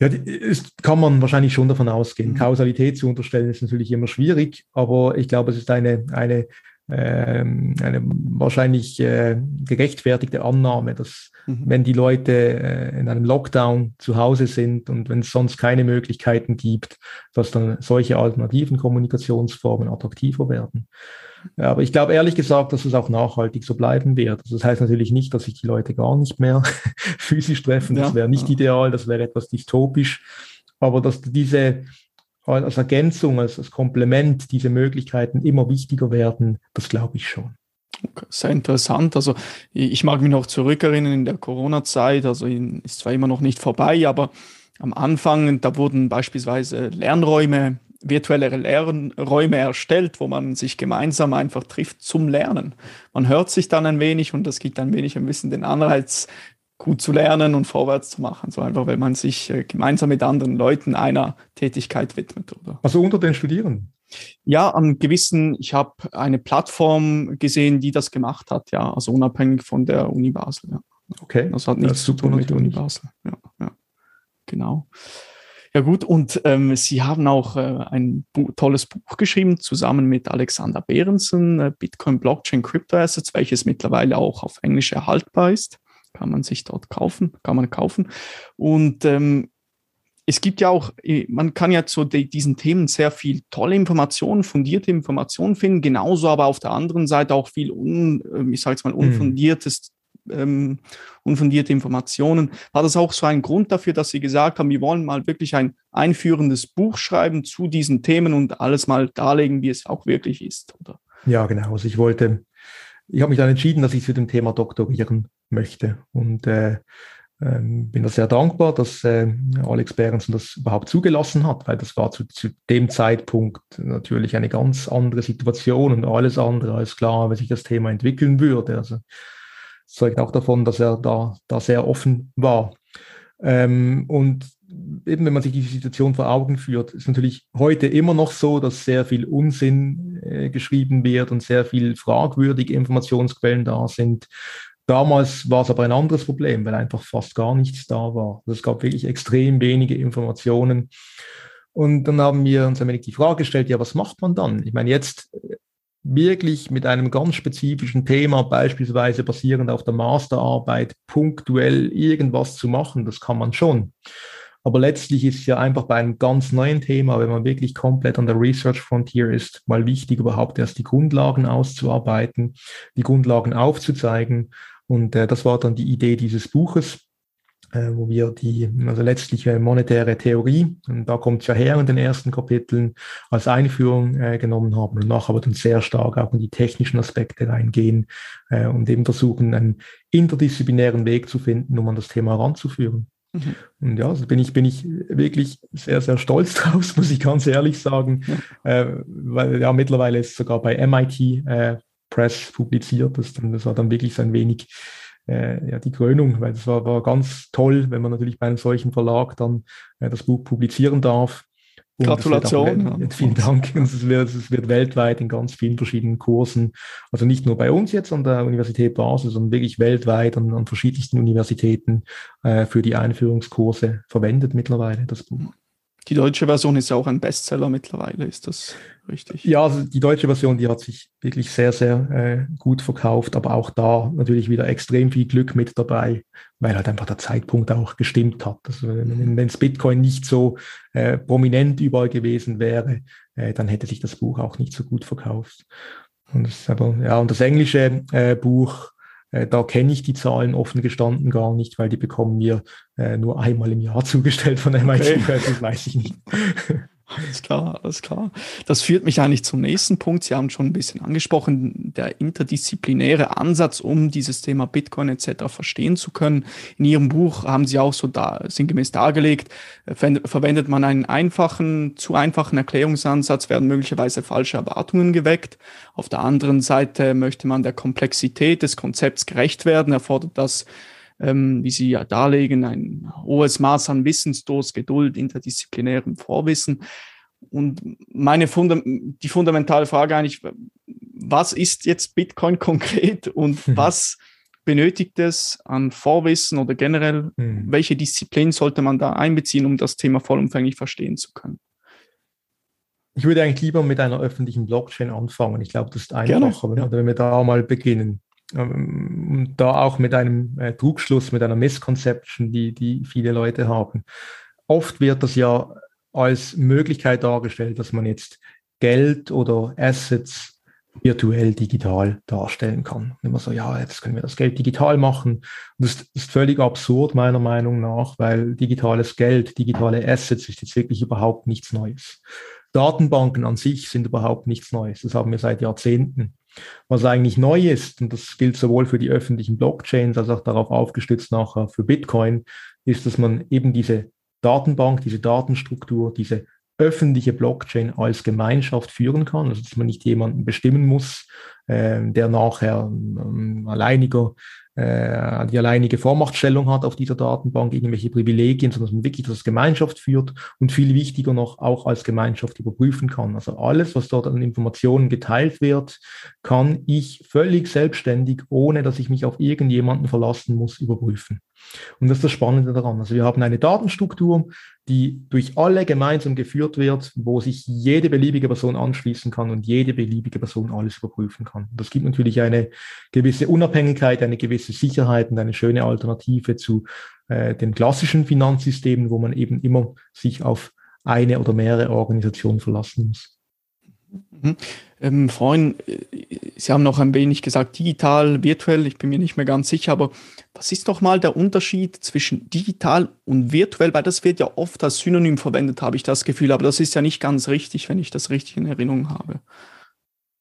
Ja, ist, kann man wahrscheinlich schon davon ausgehen. Mhm. Kausalität zu unterstellen ist natürlich immer schwierig, aber ich glaube, es ist eine, eine, ähm, eine wahrscheinlich äh, gerechtfertigte Annahme, dass mhm. wenn die Leute äh, in einem Lockdown zu Hause sind und wenn es sonst keine Möglichkeiten gibt, dass dann solche alternativen Kommunikationsformen attraktiver werden. Ja, aber ich glaube ehrlich gesagt, dass es auch nachhaltig so bleiben wird. Also das heißt natürlich nicht, dass sich die Leute gar nicht mehr physisch treffen. Das wäre nicht ideal, das wäre etwas dystopisch. Aber dass diese als Ergänzung, als, als Komplement diese Möglichkeiten immer wichtiger werden, das glaube ich schon. Sehr interessant. Also ich mag mich noch zurückerinnern in der Corona-Zeit, also ist zwar immer noch nicht vorbei, aber am Anfang, da wurden beispielsweise Lernräume, virtuelle Lernräume erstellt, wo man sich gemeinsam einfach trifft zum Lernen. Man hört sich dann ein wenig und das gibt ein wenig ein bisschen den Anreiz, gut zu lernen und vorwärts zu machen. So einfach, weil man sich äh, gemeinsam mit anderen Leuten einer Tätigkeit widmet. Oder? Also unter den Studierenden? Ja, an gewissen, ich habe eine Plattform gesehen, die das gemacht hat, ja, also unabhängig von der Uni Basel. Ja. Okay. Das hat nichts zu tun mit der Uni Basel. Ja, ja. Genau. Ja gut, und ähm, Sie haben auch äh, ein Bu tolles Buch geschrieben, zusammen mit Alexander Behrensen, äh, Bitcoin, Blockchain, Crypto Assets, welches mittlerweile auch auf Englisch erhaltbar ist. Kann man sich dort kaufen, kann man kaufen. Und ähm, es gibt ja auch, äh, man kann ja zu diesen Themen sehr viel tolle Informationen, fundierte Informationen finden, genauso aber auf der anderen Seite auch viel, un, ähm, ich sage es mal, mhm. unfundiertes, ähm, unfundierte Informationen. War das auch so ein Grund dafür, dass Sie gesagt haben, wir wollen mal wirklich ein einführendes Buch schreiben zu diesen Themen und alles mal darlegen, wie es auch wirklich ist? Oder? Ja, genau. Also ich wollte, ich habe mich dann entschieden, dass ich zu dem Thema doktorieren möchte und äh, ähm, bin da sehr dankbar, dass äh, Alex Behrensen das überhaupt zugelassen hat, weil das war zu, zu, dem Zeitpunkt natürlich eine ganz andere Situation und alles andere als klar, wie sich das Thema entwickeln würde. Also zeugt auch davon, dass er da, da sehr offen war. Ähm, und eben, wenn man sich die Situation vor Augen führt, ist natürlich heute immer noch so, dass sehr viel Unsinn äh, geschrieben wird und sehr viel fragwürdige Informationsquellen da sind. Damals war es aber ein anderes Problem, weil einfach fast gar nichts da war. Also es gab wirklich extrem wenige Informationen. Und dann haben wir uns ein wenig die Frage gestellt, ja, was macht man dann? Ich meine, jetzt äh, wirklich mit einem ganz spezifischen Thema, beispielsweise basierend auf der Masterarbeit, punktuell irgendwas zu machen, das kann man schon. Aber letztlich ist es ja einfach bei einem ganz neuen Thema, wenn man wirklich komplett an der Research Frontier ist, mal wichtig, überhaupt erst die Grundlagen auszuarbeiten, die Grundlagen aufzuzeigen. Und äh, das war dann die Idee dieses Buches, wo wir die, also letztlich äh, monetäre Theorie, und da kommt es ja her in den ersten Kapiteln, als Einführung äh, genommen haben und nachher aber dann sehr stark auch in die technischen Aspekte reingehen äh, und eben versuchen, einen interdisziplinären Weg zu finden, um an das Thema heranzuführen. Mhm. Und ja, also bin ich, bin ich wirklich sehr, sehr stolz drauf, muss ich ganz ehrlich sagen, ja. äh, weil ja mittlerweile ist sogar bei MIT äh, Press publiziert. Das, das war dann wirklich so ein wenig äh, ja, die Krönung, weil das war, war ganz toll, wenn man natürlich bei einem solchen Verlag dann äh, das Buch publizieren darf. Und Gratulation. Auch, ja. Vielen Dank. Es wird, es wird weltweit in ganz vielen verschiedenen Kursen, also nicht nur bei uns jetzt an der Universität Basel, sondern wirklich weltweit an, an verschiedensten Universitäten äh, für die Einführungskurse verwendet mittlerweile, das Buch. Die deutsche Version ist ja auch ein Bestseller mittlerweile, ist das richtig? Ja, also die deutsche Version, die hat sich wirklich sehr, sehr äh, gut verkauft, aber auch da natürlich wieder extrem viel Glück mit dabei, weil halt einfach der Zeitpunkt auch gestimmt hat. Also wenn es Bitcoin nicht so äh, prominent überall gewesen wäre, äh, dann hätte sich das Buch auch nicht so gut verkauft. Und das, aber, ja, und das englische äh, Buch, da kenne ich die Zahlen offen gestanden gar nicht, weil die bekommen wir äh, nur einmal im Jahr zugestellt von MIT. Okay. Das weiß ich nicht. Alles klar, alles klar. Das führt mich eigentlich zum nächsten Punkt. Sie haben schon ein bisschen angesprochen, der interdisziplinäre Ansatz, um dieses Thema Bitcoin etc. verstehen zu können. In Ihrem Buch haben Sie auch so da, sinngemäß dargelegt, äh, verwendet man einen einfachen, zu einfachen Erklärungsansatz, werden möglicherweise falsche Erwartungen geweckt. Auf der anderen Seite möchte man der Komplexität des Konzepts gerecht werden, erfordert das ähm, wie Sie ja darlegen, ein hohes Maß an Wissensdurst, Geduld, interdisziplinärem Vorwissen. Und meine Funda die fundamentale Frage eigentlich, was ist jetzt Bitcoin konkret und mhm. was benötigt es an Vorwissen oder generell, mhm. welche Disziplin sollte man da einbeziehen, um das Thema vollumfänglich verstehen zu können? Ich würde eigentlich lieber mit einer öffentlichen Blockchain anfangen. Ich glaube, das ist einfacher, Gerne, ja. wenn wir da mal beginnen. Ähm, da auch mit einem äh, Trugschluss, mit einer Misconception, die, die viele Leute haben. Oft wird das ja als Möglichkeit dargestellt, dass man jetzt Geld oder Assets virtuell digital darstellen kann. Immer so, ja, jetzt können wir das Geld digital machen. Das ist völlig absurd meiner Meinung nach, weil digitales Geld, digitale Assets ist jetzt wirklich überhaupt nichts Neues. Datenbanken an sich sind überhaupt nichts Neues. Das haben wir seit Jahrzehnten. Was eigentlich neu ist, und das gilt sowohl für die öffentlichen Blockchains als auch darauf aufgestützt nachher für Bitcoin, ist, dass man eben diese Datenbank, diese Datenstruktur, diese öffentliche Blockchain als Gemeinschaft führen kann, also dass man nicht jemanden bestimmen muss, äh, der nachher ähm, alleiniger äh, die alleinige Vormachtstellung hat auf dieser Datenbank, irgendwelche Privilegien, sondern dass man wirklich das Gemeinschaft führt und viel wichtiger noch auch als Gemeinschaft überprüfen kann. Also alles, was dort an Informationen geteilt wird, kann ich völlig selbstständig, ohne dass ich mich auf irgendjemanden verlassen muss, überprüfen. Und das ist das Spannende daran. Also wir haben eine Datenstruktur, die durch alle gemeinsam geführt wird, wo sich jede beliebige Person anschließen kann und jede beliebige Person alles überprüfen kann. Das gibt natürlich eine gewisse Unabhängigkeit, eine gewisse Sicherheit und eine schöne Alternative zu äh, den klassischen Finanzsystemen, wo man eben immer sich auf eine oder mehrere Organisationen verlassen muss. Mhm. Ähm, vorhin, äh, Sie haben noch ein wenig gesagt, digital, virtuell, ich bin mir nicht mehr ganz sicher, aber was ist doch mal der Unterschied zwischen digital und virtuell? Weil das wird ja oft als Synonym verwendet, habe ich das Gefühl, aber das ist ja nicht ganz richtig, wenn ich das richtig in Erinnerung habe.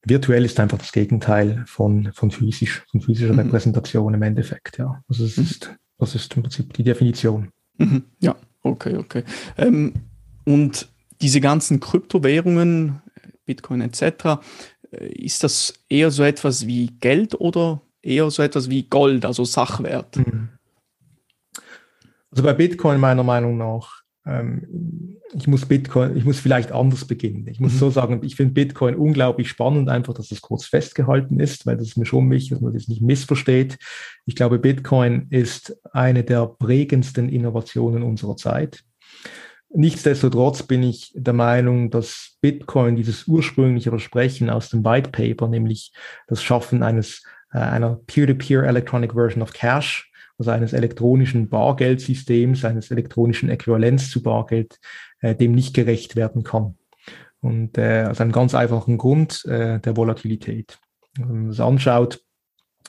Virtuell ist einfach das Gegenteil von, von physisch, von physischer mhm. Repräsentation im Endeffekt, ja. Also das, mhm. ist, das ist im Prinzip die Definition. Mhm. Ja, okay, okay. Ähm, und diese ganzen Kryptowährungen, Bitcoin etc. Äh, ist das eher so etwas wie Geld oder eher so etwas wie Gold, also Sachwert? Mhm. Also bei Bitcoin meiner Meinung nach, ähm, ich muss Bitcoin, ich muss vielleicht anders beginnen. Ich muss mhm. so sagen, ich finde Bitcoin unglaublich spannend, einfach, dass es kurz festgehalten ist, weil das ist mir schon wichtig, dass man das nicht missversteht. Ich glaube, Bitcoin ist eine der prägendsten Innovationen unserer Zeit. Nichtsdestotrotz bin ich der Meinung, dass Bitcoin dieses ursprüngliche Versprechen aus dem White Paper, nämlich das Schaffen eines äh, einer Peer-to-Peer -Peer Electronic Version of Cash, also eines elektronischen Bargeldsystems, eines elektronischen Äquivalenz zu Bargeld, äh, dem nicht gerecht werden kann. Und äh, aus einem ganz einfachen Grund äh, der Volatilität. Wenn man das anschaut,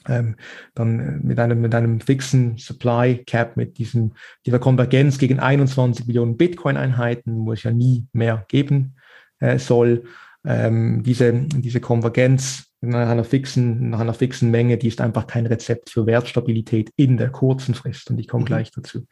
ähm, dann äh, mit einem, mit einem fixen Supply Cap, mit diesem, dieser Konvergenz gegen 21 Millionen Bitcoin-Einheiten, wo es ja nie mehr geben äh, soll. Ähm, diese, diese Konvergenz nach einer, fixen, nach einer fixen Menge, die ist einfach kein Rezept für Wertstabilität in der kurzen Frist. Und ich komme mhm. gleich dazu.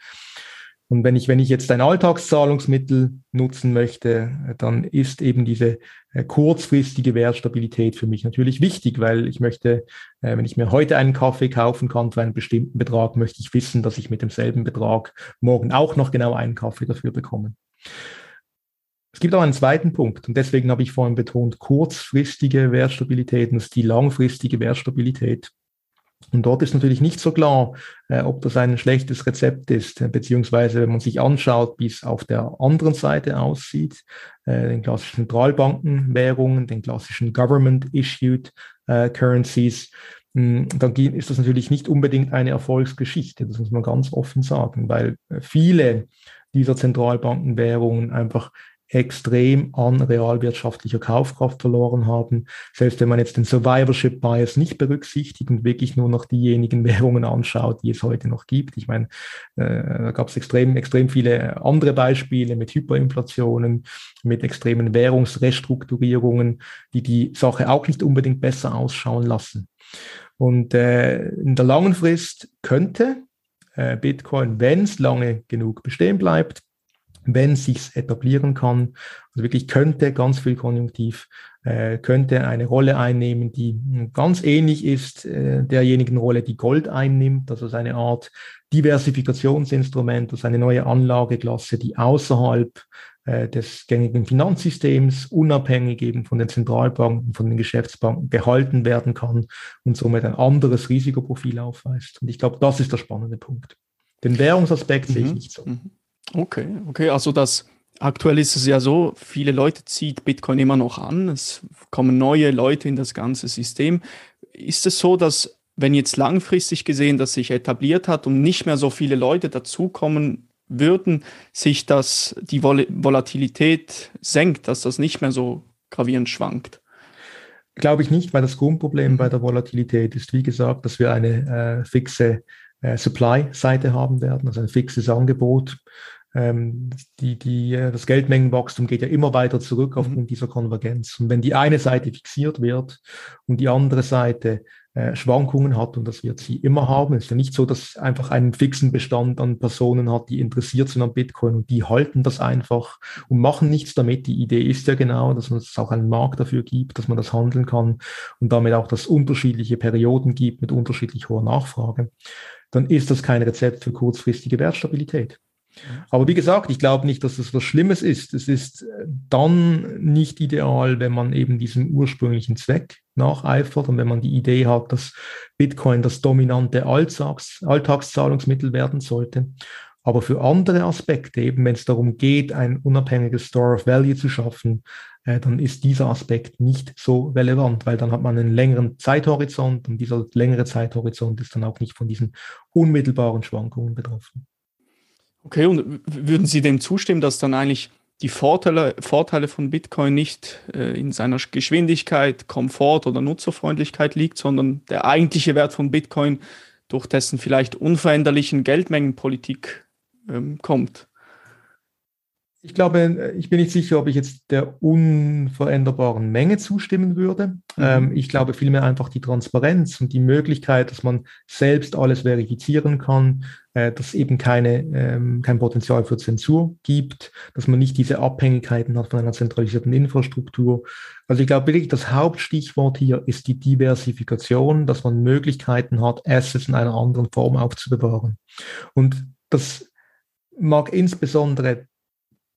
Und wenn ich, wenn ich jetzt ein Alltagszahlungsmittel nutzen möchte, dann ist eben diese äh, kurzfristige Wertstabilität für mich natürlich wichtig, weil ich möchte, äh, wenn ich mir heute einen Kaffee kaufen kann für einen bestimmten Betrag, möchte ich wissen, dass ich mit demselben Betrag morgen auch noch genau einen Kaffee dafür bekomme. Es gibt auch einen zweiten Punkt und deswegen habe ich vorhin betont, kurzfristige Wertstabilität und die langfristige Wertstabilität. Und dort ist natürlich nicht so klar, äh, ob das ein schlechtes Rezept ist, äh, beziehungsweise wenn man sich anschaut, wie es auf der anderen Seite aussieht, äh, den klassischen Zentralbankenwährungen, den klassischen Government-Issued Currencies, hm, dann ist das natürlich nicht unbedingt eine Erfolgsgeschichte, das muss man ganz offen sagen, weil viele dieser Zentralbankenwährungen einfach extrem an realwirtschaftlicher Kaufkraft verloren haben. Selbst wenn man jetzt den Survivorship Bias nicht berücksichtigt und wirklich nur noch diejenigen Währungen anschaut, die es heute noch gibt. Ich meine, äh, da gab es extrem, extrem viele andere Beispiele mit Hyperinflationen, mit extremen Währungsrestrukturierungen, die die Sache auch nicht unbedingt besser ausschauen lassen. Und äh, in der langen Frist könnte äh, Bitcoin, wenn es lange genug bestehen bleibt, wenn sich's etablieren kann. Also wirklich könnte ganz viel Konjunktiv, äh, könnte eine Rolle einnehmen, die ganz ähnlich ist äh, derjenigen Rolle, die Gold einnimmt. Also eine Art Diversifikationsinstrument, also eine neue Anlageklasse, die außerhalb äh, des gängigen Finanzsystems unabhängig eben von den Zentralbanken, von den Geschäftsbanken gehalten werden kann und somit ein anderes Risikoprofil aufweist. Und ich glaube, das ist der spannende Punkt. Den Währungsaspekt mhm. sehe ich mhm. nicht so. Mhm. Okay, okay, also das aktuell ist es ja so, viele Leute zieht Bitcoin immer noch an, es kommen neue Leute in das ganze System. Ist es so, dass wenn jetzt langfristig gesehen das sich etabliert hat und nicht mehr so viele Leute dazukommen würden, sich das die Vol Volatilität senkt, dass das nicht mehr so gravierend schwankt? Glaube ich nicht, weil das Grundproblem bei der Volatilität ist, wie gesagt, dass wir eine äh, fixe äh, Supply-Seite haben werden, also ein fixes Angebot ähm, die, die, äh, das Geldmengenwachstum geht ja immer weiter zurück mhm. aufgrund dieser Konvergenz. Und wenn die eine Seite fixiert wird und die andere Seite äh, Schwankungen hat, und das wird sie immer haben, es ist ja nicht so, dass einfach einen fixen Bestand an Personen hat, die interessiert sind an Bitcoin und die halten das einfach und machen nichts damit. Die Idee ist ja genau, dass es auch einen Markt dafür gibt, dass man das handeln kann und damit auch, dass unterschiedliche Perioden gibt mit unterschiedlich hoher Nachfrage. Dann ist das kein Rezept für kurzfristige Wertstabilität. Aber wie gesagt, ich glaube nicht, dass das was Schlimmes ist. Es ist äh, dann nicht ideal, wenn man eben diesem ursprünglichen Zweck nacheifert und wenn man die Idee hat, dass Bitcoin das dominante Alltags Alltagszahlungsmittel werden sollte. Aber für andere Aspekte, eben wenn es darum geht, ein unabhängiges Store of Value zu schaffen, äh, dann ist dieser Aspekt nicht so relevant, weil dann hat man einen längeren Zeithorizont und dieser längere Zeithorizont ist dann auch nicht von diesen unmittelbaren Schwankungen betroffen. Okay, und würden Sie dem zustimmen, dass dann eigentlich die Vorteile, Vorteile von Bitcoin nicht äh, in seiner Geschwindigkeit, Komfort oder Nutzerfreundlichkeit liegt, sondern der eigentliche Wert von Bitcoin durch dessen vielleicht unveränderlichen Geldmengenpolitik ähm, kommt? Ich glaube, ich bin nicht sicher, ob ich jetzt der unveränderbaren Menge zustimmen würde. Mhm. Ähm, ich glaube vielmehr einfach die Transparenz und die Möglichkeit, dass man selbst alles verifizieren kann, äh, dass eben keine, ähm, kein Potenzial für Zensur gibt, dass man nicht diese Abhängigkeiten hat von einer zentralisierten Infrastruktur. Also ich glaube wirklich, das Hauptstichwort hier ist die Diversifikation, dass man Möglichkeiten hat, Assets in einer anderen Form aufzubewahren. Und das mag insbesondere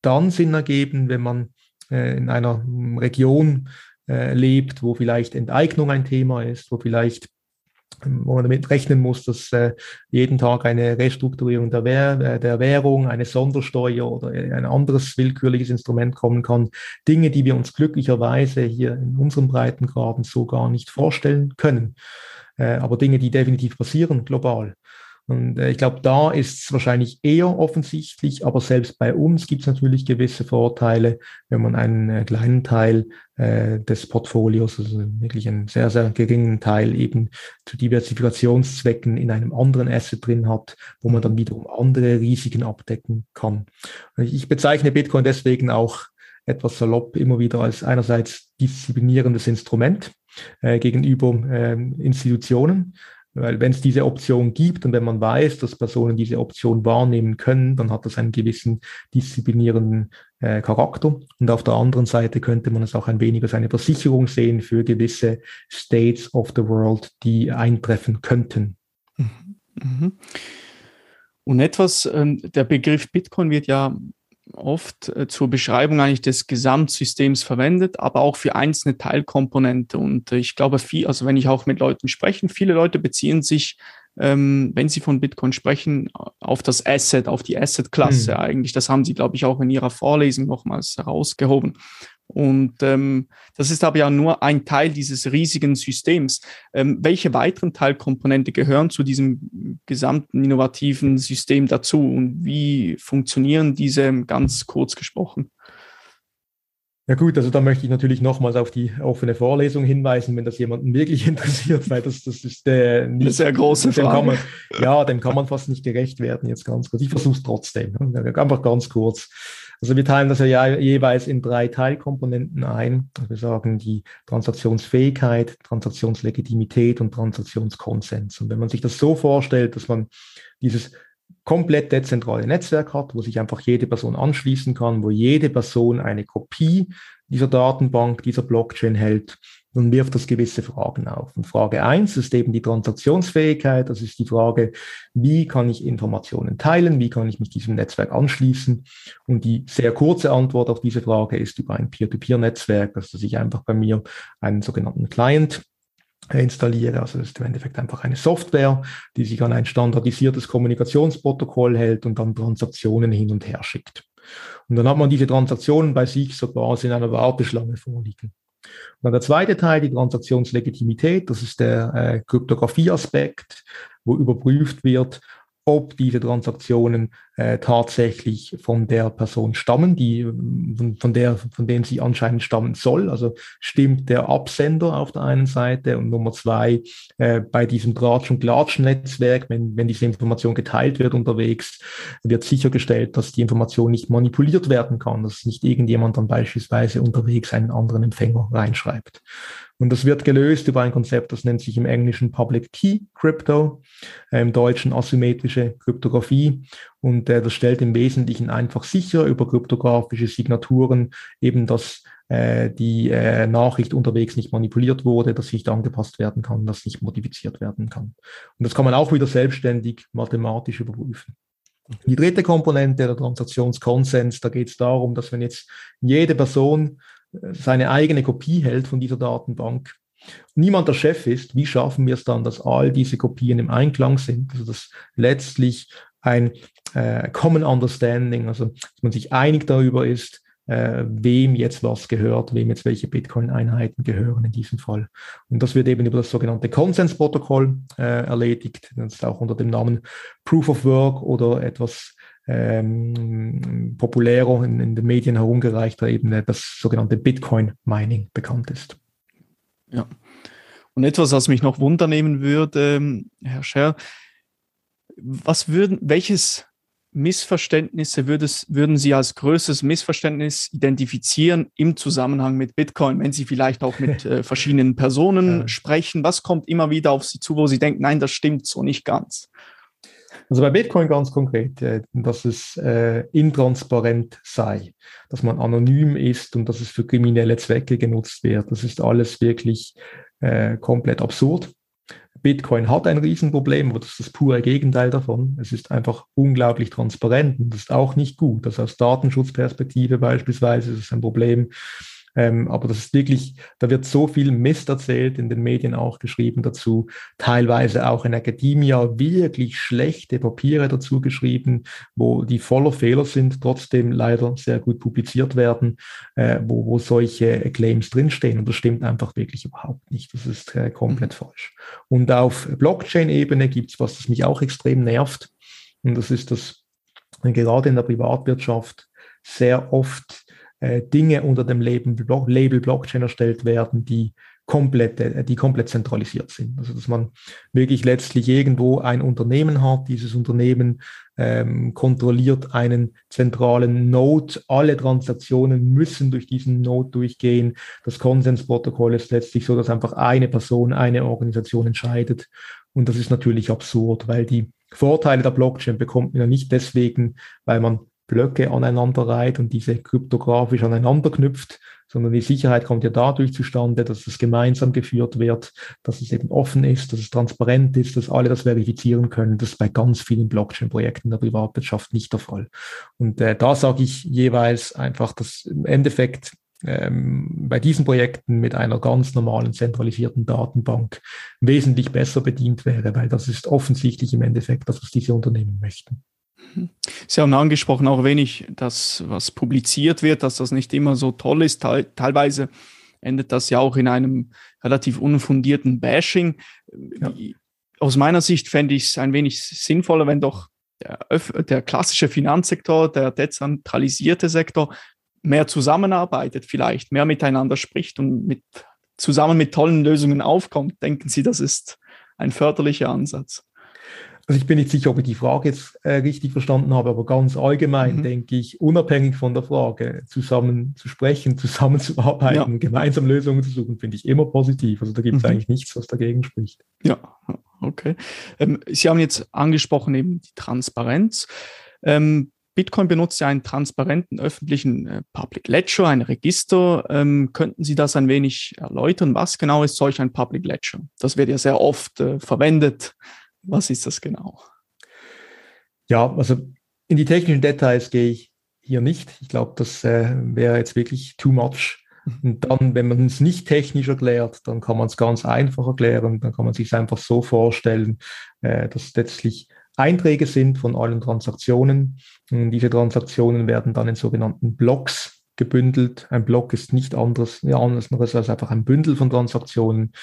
dann Sinn ergeben, wenn man äh, in einer Region äh, lebt, wo vielleicht Enteignung ein Thema ist, wo vielleicht wo man damit rechnen muss, dass äh, jeden Tag eine Restrukturierung der, Währ äh, der Währung, eine Sondersteuer oder ein anderes willkürliches Instrument kommen kann. Dinge, die wir uns glücklicherweise hier in unserem Breitengraden so gar nicht vorstellen können. Äh, aber Dinge, die definitiv passieren global. Und äh, ich glaube, da ist es wahrscheinlich eher offensichtlich, aber selbst bei uns gibt es natürlich gewisse Vorteile, wenn man einen äh, kleinen Teil äh, des Portfolios, also wirklich einen sehr, sehr geringen Teil eben zu Diversifikationszwecken in einem anderen Asset drin hat, wo man dann wiederum andere Risiken abdecken kann. Ich bezeichne Bitcoin deswegen auch etwas salopp immer wieder als einerseits disziplinierendes Instrument äh, gegenüber äh, Institutionen, weil wenn es diese Option gibt und wenn man weiß, dass Personen diese Option wahrnehmen können, dann hat das einen gewissen disziplinierenden äh, Charakter. Und auf der anderen Seite könnte man es auch ein wenig als eine Versicherung sehen für gewisse States of the World, die eintreffen könnten. Mhm. mhm. Und etwas, ähm, der Begriff Bitcoin wird ja oft äh, zur Beschreibung eigentlich des Gesamtsystems verwendet, aber auch für einzelne Teilkomponente. Und äh, ich glaube, viel, also wenn ich auch mit Leuten spreche, viele Leute beziehen sich, ähm, wenn sie von Bitcoin sprechen, auf das Asset, auf die Asset-Klasse mhm. eigentlich. Das haben sie, glaube ich, auch in ihrer Vorlesung nochmals herausgehoben. Und ähm, das ist aber ja nur ein Teil dieses riesigen Systems. Ähm, welche weiteren Teilkomponente gehören zu diesem gesamten innovativen System dazu und wie funktionieren diese ganz kurz gesprochen? Ja gut, also da möchte ich natürlich nochmals auf die offene Vorlesung hinweisen, wenn das jemanden wirklich interessiert, weil das, das ist der nicht, Eine sehr große Frage. Man, ja, dem kann man fast nicht gerecht werden jetzt ganz kurz. Ich versuche es trotzdem, einfach ganz kurz. Also wir teilen das ja jeweils in drei Teilkomponenten ein. Also wir sagen die Transaktionsfähigkeit, Transaktionslegitimität und Transaktionskonsens. Und wenn man sich das so vorstellt, dass man dieses komplett dezentrale Netzwerk hat, wo sich einfach jede Person anschließen kann, wo jede Person eine Kopie dieser Datenbank, dieser Blockchain hält, dann wirft das gewisse Fragen auf. Und Frage eins ist eben die Transaktionsfähigkeit. Das ist die Frage, wie kann ich Informationen teilen? Wie kann ich mich diesem Netzwerk anschließen? Und die sehr kurze Antwort auf diese Frage ist über ein Peer-to-Peer-Netzwerk, dass ich einfach bei mir einen sogenannten Client installiere. Also das ist im Endeffekt einfach eine Software, die sich an ein standardisiertes Kommunikationsprotokoll hält und dann Transaktionen hin und her schickt. Und dann hat man diese Transaktionen bei sich so quasi in einer Warteschlange vorliegen. Und dann der zweite Teil, die Transaktionslegitimität, das ist der äh, Kryptographie-Aspekt, wo überprüft wird, ob diese Transaktionen äh, tatsächlich von der Person stammen, die von, der, von denen sie anscheinend stammen soll. Also stimmt der Absender auf der einen Seite und Nummer zwei äh, bei diesem Tratsch- und Klatsch-Netzwerk, wenn, wenn diese Information geteilt wird unterwegs, wird sichergestellt, dass die Information nicht manipuliert werden kann, dass nicht irgendjemand dann beispielsweise unterwegs einen anderen Empfänger reinschreibt. Und das wird gelöst über ein Konzept, das nennt sich im Englischen Public Key Crypto, äh, im Deutschen asymmetrische Kryptographie. Und äh, das stellt im Wesentlichen einfach sicher über kryptografische Signaturen eben, dass äh, die äh, Nachricht unterwegs nicht manipuliert wurde, dass nicht angepasst werden kann, dass nicht modifiziert werden kann. Und das kann man auch wieder selbstständig mathematisch überprüfen. Die dritte Komponente der Transaktionskonsens, da geht es darum, dass wenn jetzt jede Person seine eigene Kopie hält von dieser Datenbank, niemand der Chef ist, wie schaffen wir es dann, dass all diese Kopien im Einklang sind, also dass letztlich ein äh, Common Understanding, also dass man sich einig darüber ist, äh, wem jetzt was gehört, wem jetzt welche Bitcoin-Einheiten gehören in diesem Fall. Und das wird eben über das sogenannte Konsensprotokoll äh, erledigt, das ist auch unter dem Namen Proof of Work oder etwas ähm, populärer in, in, den Medien herumgereichter eben das sogenannte Bitcoin-Mining bekannt ist. Ja. Und etwas, was mich noch wundernehmen würde, ähm, Herr Scher, was würden, welches Missverständnisse würdes, würden Sie als größtes Missverständnis identifizieren im Zusammenhang mit Bitcoin, wenn Sie vielleicht auch mit äh, verschiedenen Personen ja. sprechen? Was kommt immer wieder auf Sie zu, wo Sie denken, nein, das stimmt so nicht ganz? Also bei Bitcoin ganz konkret, äh, dass es äh, intransparent sei, dass man anonym ist und dass es für kriminelle Zwecke genutzt wird. Das ist alles wirklich äh, komplett absurd. Bitcoin hat ein Riesenproblem, aber das ist das pure Gegenteil davon. Es ist einfach unglaublich transparent und das ist auch nicht gut. Das aus Datenschutzperspektive beispielsweise ist es ein Problem, ähm, aber das ist wirklich, da wird so viel Mist erzählt, in den Medien auch geschrieben dazu, teilweise auch in Academia wirklich schlechte Papiere dazu geschrieben, wo die voller Fehler sind, trotzdem leider sehr gut publiziert werden, äh, wo, wo solche Claims drinstehen. Und das stimmt einfach wirklich überhaupt nicht. Das ist äh, komplett mhm. falsch. Und auf Blockchain-Ebene gibt es was, das mich auch extrem nervt. Und das ist, dass gerade in der Privatwirtschaft sehr oft äh, Dinge unter dem Label, Block, Label Blockchain erstellt werden, die komplett, äh, die komplett zentralisiert sind. Also dass man wirklich letztlich irgendwo ein Unternehmen hat, dieses Unternehmen ähm, kontrolliert einen zentralen Node, alle Transaktionen müssen durch diesen Node durchgehen. Das Konsensprotokoll ist letztlich so, dass einfach eine Person, eine Organisation entscheidet. Und das ist natürlich absurd, weil die Vorteile der Blockchain bekommt man ja nicht deswegen, weil man Blöcke aneinander reiht und diese kryptografisch aneinander knüpft, sondern die Sicherheit kommt ja dadurch zustande, dass es gemeinsam geführt wird, dass es eben offen ist, dass es transparent ist, dass alle das verifizieren können. Das ist bei ganz vielen Blockchain-Projekten der Privatwirtschaft nicht der Fall. Und äh, da sage ich jeweils einfach, dass im Endeffekt ähm, bei diesen Projekten mit einer ganz normalen zentralisierten Datenbank wesentlich besser bedient wäre, weil das ist offensichtlich im Endeffekt das, was diese Unternehmen möchten. Sie haben angesprochen auch wenig, dass was publiziert wird, dass das nicht immer so toll ist. Teilweise endet das ja auch in einem relativ unfundierten Bashing. Ja. Aus meiner Sicht fände ich es ein wenig sinnvoller, wenn doch der, der klassische Finanzsektor, der dezentralisierte Sektor mehr zusammenarbeitet, vielleicht mehr miteinander spricht und mit, zusammen mit tollen Lösungen aufkommt. Denken Sie, das ist ein förderlicher Ansatz? Also ich bin nicht sicher, ob ich die Frage jetzt äh, richtig verstanden habe, aber ganz allgemein mhm. denke ich, unabhängig von der Frage, zusammen zu sprechen, zusammenzuarbeiten, ja. gemeinsam Lösungen zu suchen, finde ich immer positiv. Also da gibt es mhm. eigentlich nichts, was dagegen spricht. Ja, okay. Ähm, Sie haben jetzt angesprochen eben die Transparenz. Ähm, Bitcoin benutzt ja einen transparenten öffentlichen äh, Public Ledger, ein Register. Ähm, könnten Sie das ein wenig erläutern? Was genau ist solch ein Public Ledger? Das wird ja sehr oft äh, verwendet was ist das genau? Ja, also in die technischen Details gehe ich hier nicht. Ich glaube, das äh, wäre jetzt wirklich too much. Und dann, wenn man es nicht technisch erklärt, dann kann man es ganz einfach erklären. Dann kann man sich einfach so vorstellen, äh, dass letztlich Einträge sind von allen Transaktionen. Und diese Transaktionen werden dann in sogenannten Blocks gebündelt. Ein Block ist nicht anderes, ja, anderes als einfach ein Bündel von Transaktionen.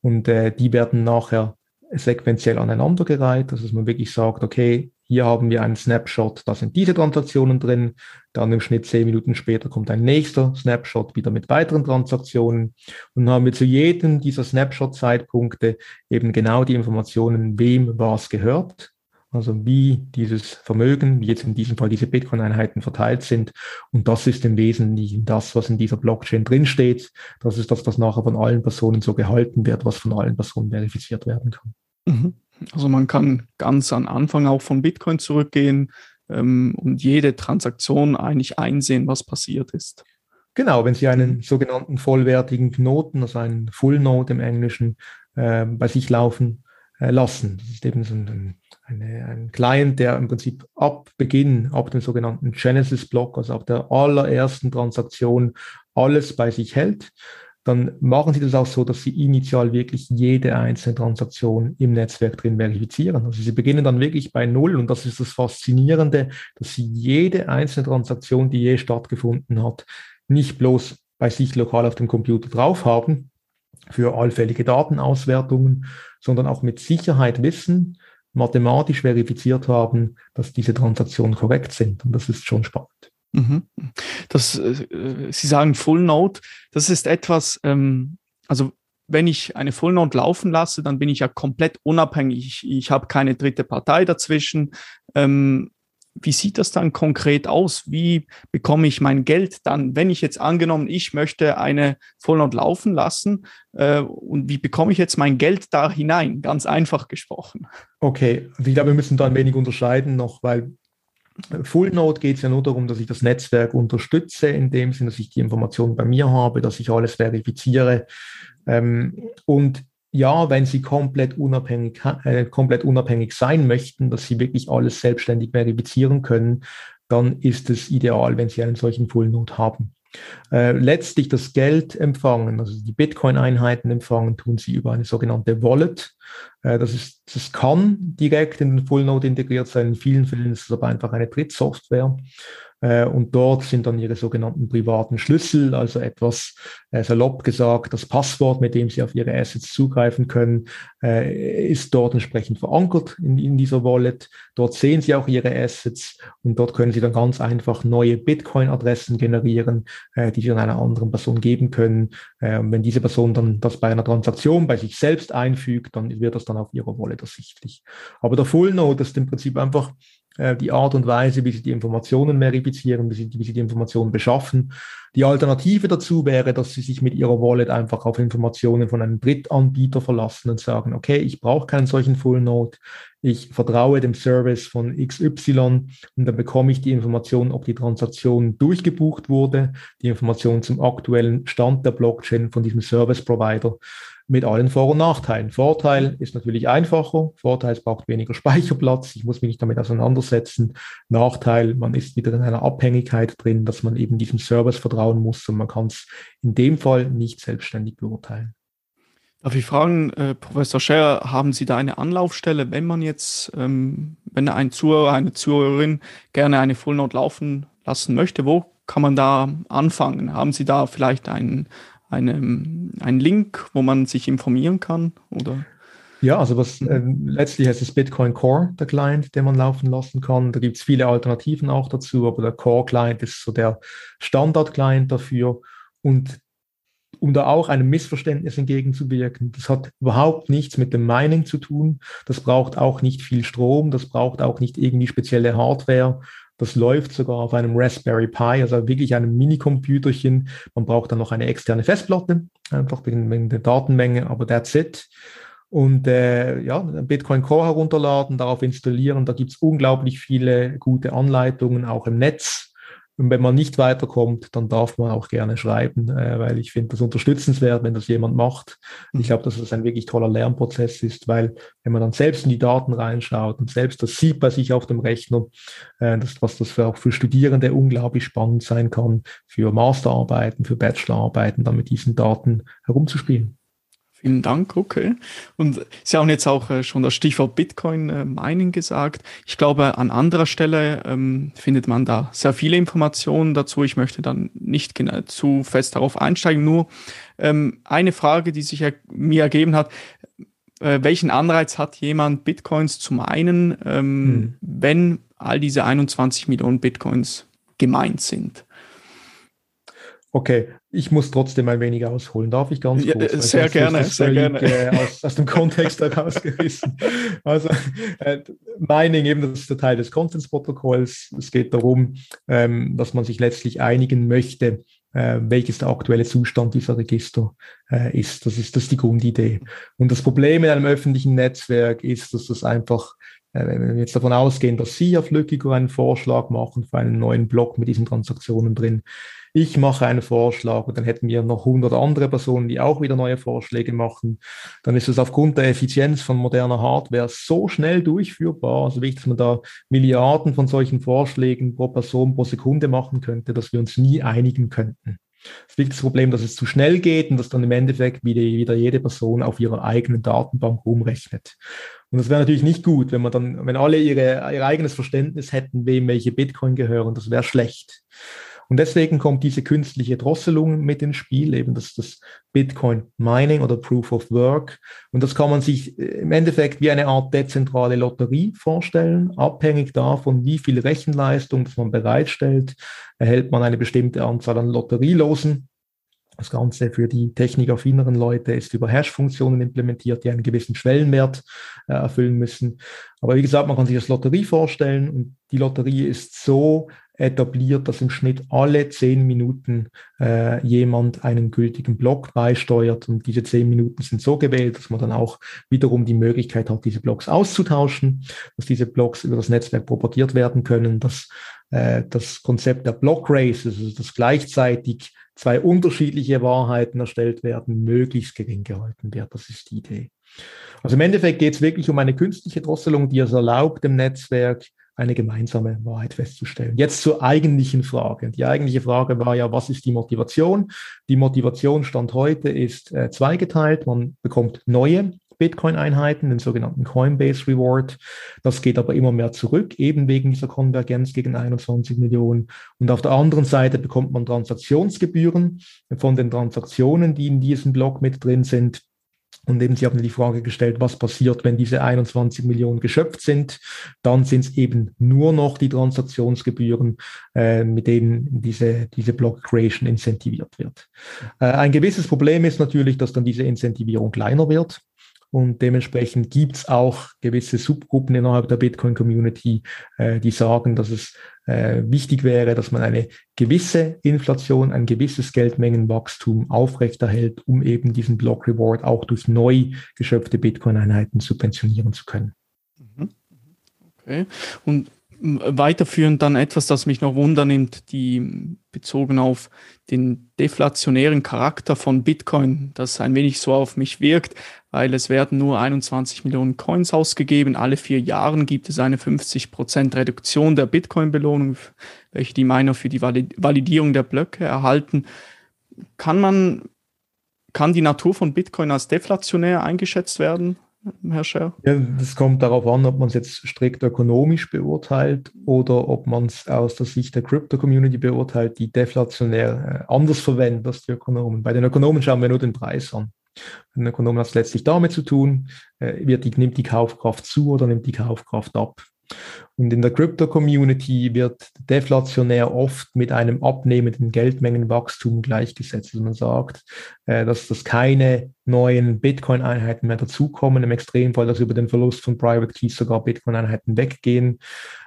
Und äh, die werden nachher sequenziell aneinandergereiht, dass man wirklich sagt, okay, hier haben wir einen Snapshot, da sind diese Transaktionen drin. Dann im Schnitt zehn Minuten später kommt ein nächster Snapshot wieder mit weiteren Transaktionen. Und dann haben wir zu jedem dieser Snapshot-Zeitpunkte eben genau die Informationen, wem was gehört. Also wie dieses Vermögen, wie jetzt in diesem Fall diese Bitcoin-Einheiten verteilt sind. Und das ist im Wesentlichen das, was in dieser Blockchain drinsteht. Das ist das, was nachher von allen Personen so gehalten wird, was von allen Personen verifiziert werden kann. Mhm. Also man kann ganz am Anfang auch von Bitcoin zurückgehen ähm, und jede Transaktion eigentlich einsehen, was passiert ist. Genau, wenn Sie einen sogenannten vollwertigen Knoten, also einen Full Node im Englischen, äh, bei sich laufen äh, lassen. Das ist eben so ein, eine, ein Client, der im Prinzip ab Beginn, ab dem sogenannten Genesis-Block, also ab der allerersten Transaktion alles bei sich hält dann machen Sie das auch so, dass Sie initial wirklich jede einzelne Transaktion im Netzwerk drin verifizieren. Also Sie beginnen dann wirklich bei Null und das ist das Faszinierende, dass Sie jede einzelne Transaktion, die je stattgefunden hat, nicht bloß bei sich lokal auf dem Computer drauf haben für allfällige Datenauswertungen, sondern auch mit Sicherheit wissen, mathematisch verifiziert haben, dass diese Transaktionen korrekt sind. Und das ist schon spannend. Mhm. Das, äh, Sie sagen Full Node, das ist etwas, ähm, also wenn ich eine Full Node laufen lasse, dann bin ich ja komplett unabhängig. Ich, ich habe keine dritte Partei dazwischen. Ähm, wie sieht das dann konkret aus? Wie bekomme ich mein Geld dann, wenn ich jetzt angenommen, ich möchte eine Full Node laufen lassen äh, und wie bekomme ich jetzt mein Geld da hinein? Ganz einfach gesprochen. Okay, ich glaube, wir müssen da ein wenig unterscheiden noch, weil Full Node geht es ja nur darum, dass ich das Netzwerk unterstütze, in dem Sinne, dass ich die Informationen bei mir habe, dass ich alles verifiziere. Ähm, und ja, wenn Sie komplett unabhängig, äh, komplett unabhängig sein möchten, dass Sie wirklich alles selbstständig verifizieren können, dann ist es ideal, wenn Sie einen solchen Full Node haben. Äh, letztlich das Geld empfangen, also die Bitcoin-Einheiten empfangen, tun sie über eine sogenannte Wallet. Äh, das, ist, das kann direkt in den Full Node integriert sein. In vielen Fällen ist es aber einfach eine Drittsoftware. Äh, und dort sind dann ihre sogenannten privaten Schlüssel, also etwas äh, salopp gesagt, das Passwort, mit dem sie auf ihre Assets zugreifen können, äh, ist dort entsprechend verankert in, in dieser Wallet. Dort sehen sie auch ihre Assets und dort können sie dann ganz einfach neue Bitcoin-Adressen generieren, die sie dann einer anderen Person geben können. wenn diese Person dann das bei einer Transaktion bei sich selbst einfügt, dann wird das dann auf ihrer Wallet ersichtlich. Aber der Full Node ist im Prinzip einfach die Art und Weise, wie sie die Informationen verifizieren, wie sie, wie sie die Informationen beschaffen. Die Alternative dazu wäre, dass sie sich mit ihrer Wallet einfach auf Informationen von einem Drittanbieter verlassen und sagen, okay, ich brauche keinen solchen Full Node, ich vertraue dem Service von XY und dann bekomme ich die Information, ob die Transaktion durchgebucht wurde, die Information zum aktuellen Stand der Blockchain von diesem Service Provider mit allen Vor- und Nachteilen. Vorteil ist natürlich einfacher, Vorteil, es braucht weniger Speicherplatz, ich muss mich nicht damit auseinandersetzen. Nachteil, man ist wieder in einer Abhängigkeit drin, dass man eben diesem Service vertrauen muss und man kann es in dem Fall nicht selbstständig beurteilen. Darf ich fragen, äh, Professor Scher, haben Sie da eine Anlaufstelle, wenn man jetzt, ähm, wenn ein Zuhörer, eine Zuhörerin gerne eine Full Note laufen lassen möchte, wo kann man da anfangen? Haben Sie da vielleicht einen, eine, einen Link, wo man sich informieren kann? Oder? Ja, also was äh, letztlich heißt es Bitcoin Core, der Client, den man laufen lassen kann. Da gibt es viele Alternativen auch dazu, aber der Core Client ist so der Standard-Client dafür. Und um da auch einem Missverständnis entgegenzuwirken, das hat überhaupt nichts mit dem Mining zu tun. Das braucht auch nicht viel Strom, das braucht auch nicht irgendwie spezielle Hardware. Das läuft sogar auf einem Raspberry Pi, also wirklich einem Minicomputerchen. Man braucht dann noch eine externe Festplatte, einfach wegen, der Datenmenge, aber that's it. Und äh, ja, Bitcoin Core herunterladen, darauf installieren. Da gibt es unglaublich viele gute Anleitungen, auch im Netz. Und wenn man nicht weiterkommt, dann darf man auch gerne schreiben, äh, weil ich finde das unterstützenswert, wenn das jemand macht. Ich mhm. glaube, dass das ein wirklich toller Lernprozess ist, weil wenn man dann selbst in die Daten reinschaut und selbst das sieht bei sich auf dem Rechner, äh, das, was das für, auch für Studierende unglaublich spannend sein kann, für Masterarbeiten, für Bachelorarbeiten, dann mit diesen Daten herumzuspielen. Vielen Dank, okay. Und Sie haben jetzt auch äh, schon das Stichwort Bitcoin äh, Mining gesagt. Ich glaube, an anderer Stelle ähm, findet man da sehr viele Informationen dazu. Ich möchte dann nicht zu fest darauf einsteigen. Nur ähm, eine Frage, die sich mir ergeben hat. äh, welchen Anreiz hat jemand, Bitcoins zu meinen, ähm, hm. wenn all diese 21 Millionen Bitcoins gemeint sind? Okay, ich muss trotzdem ein wenig ausholen. Darf ich ganz kurz? Ja, sehr gerne, sehr völlig, gerne. Äh, aus, aus, dem Kontext herausgerissen. Also, äh, Mining, eben das ist der Teil des Contents-Protokolls. Es geht darum, ähm, dass man sich letztlich einigen möchte, äh, welches der aktuelle Zustand dieser Register äh, ist. Das ist das ist die Grundidee. Und das Problem in einem öffentlichen Netzwerk ist, dass das einfach äh, wenn wir jetzt davon ausgehen, dass Sie, Herr Flückiger, einen Vorschlag machen für einen neuen Block mit diesen Transaktionen drin, ich mache einen Vorschlag und dann hätten wir noch 100 andere Personen, die auch wieder neue Vorschläge machen. Dann ist es aufgrund der Effizienz von moderner Hardware so schnell durchführbar, also wichtig, dass man da Milliarden von solchen Vorschlägen pro Person pro Sekunde machen könnte, dass wir uns nie einigen könnten. Das wichtigste Problem, dass es zu schnell geht und dass dann im Endeffekt wieder, wieder jede Person auf ihrer eigenen Datenbank rumrechnet. Und das wäre natürlich nicht gut, wenn man dann, wenn alle ihre, ihr eigenes Verständnis hätten, wem welche Bitcoin gehören, das wäre schlecht. Und deswegen kommt diese künstliche Drosselung mit ins Spiel, eben das, das Bitcoin Mining oder Proof of Work. Und das kann man sich äh, im Endeffekt wie eine Art dezentrale Lotterie vorstellen. Abhängig davon, wie viel Rechenleistung man bereitstellt, erhält man eine bestimmte Anzahl an Lotterielosen. Das Ganze für die technikaffineren Leute ist über Hash-Funktionen implementiert, die einen gewissen Schwellenwert äh, erfüllen müssen. Aber wie gesagt, man kann sich das Lotterie vorstellen und die Lotterie ist so etabliert, dass im Schnitt alle zehn Minuten äh, jemand einen gültigen Block beisteuert. Und diese zehn Minuten sind so gewählt, dass man dann auch wiederum die Möglichkeit hat, diese Blocks auszutauschen, dass diese Blocks über das Netzwerk propagiert werden können, dass äh, das Konzept der Block Races, also dass gleichzeitig zwei unterschiedliche Wahrheiten erstellt werden, möglichst gering gehalten wird. Das ist die Idee. Also im Endeffekt geht es wirklich um eine künstliche Drosselung, die es erlaubt, dem Netzwerk eine gemeinsame Wahrheit festzustellen. Jetzt zur eigentlichen Frage. Die eigentliche Frage war ja, was ist die Motivation? Die Motivation Stand heute ist äh, zweigeteilt. Man bekommt neue Bitcoin-Einheiten, den sogenannten Coinbase Reward. Das geht aber immer mehr zurück, eben wegen dieser Konvergenz gegen 21 Millionen. Und auf der anderen Seite bekommt man Transaktionsgebühren von den Transaktionen, die in diesem Block mit drin sind. Und eben, Sie haben die Frage gestellt, was passiert, wenn diese 21 Millionen geschöpft sind. Dann sind es eben nur noch die Transaktionsgebühren, äh, mit denen diese, diese Block Creation incentiviert wird. Äh, ein gewisses Problem ist natürlich, dass dann diese Incentivierung kleiner wird. Und dementsprechend gibt es auch gewisse Subgruppen innerhalb der Bitcoin-Community, äh, die sagen, dass es äh, wichtig wäre, dass man eine gewisse Inflation, ein gewisses Geldmengenwachstum aufrechterhält, um eben diesen Block Reward auch durch neu geschöpfte Bitcoin-Einheiten subventionieren zu können. Mhm. Okay. Und weiterführend dann etwas, das mich noch wundernimmt, die bezogen auf den deflationären Charakter von Bitcoin, das ein wenig so auf mich wirkt, weil es werden nur 21 Millionen Coins ausgegeben. Alle vier Jahre gibt es eine 50% Reduktion der Bitcoin-Belohnung, welche die Miner für die Validierung der Blöcke erhalten. Kann man, kann die Natur von Bitcoin als deflationär eingeschätzt werden? Herr Scher? Ja, das kommt darauf an, ob man es jetzt strikt ökonomisch beurteilt oder ob man es aus der Sicht der Crypto-Community beurteilt, die deflationär äh, anders verwendet als die Ökonomen. Bei den Ökonomen schauen wir nur den Preis an. Bei den Ökonomen hat es letztlich damit zu tun, äh, wird die, nimmt die Kaufkraft zu oder nimmt die Kaufkraft ab. Und in der Crypto-Community wird deflationär oft mit einem abnehmenden Geldmengenwachstum gleichgesetzt. Also man sagt, äh, dass das keine neuen Bitcoin-Einheiten mehr dazukommen, im Extremfall, dass über den Verlust von Private Keys sogar Bitcoin-Einheiten weggehen.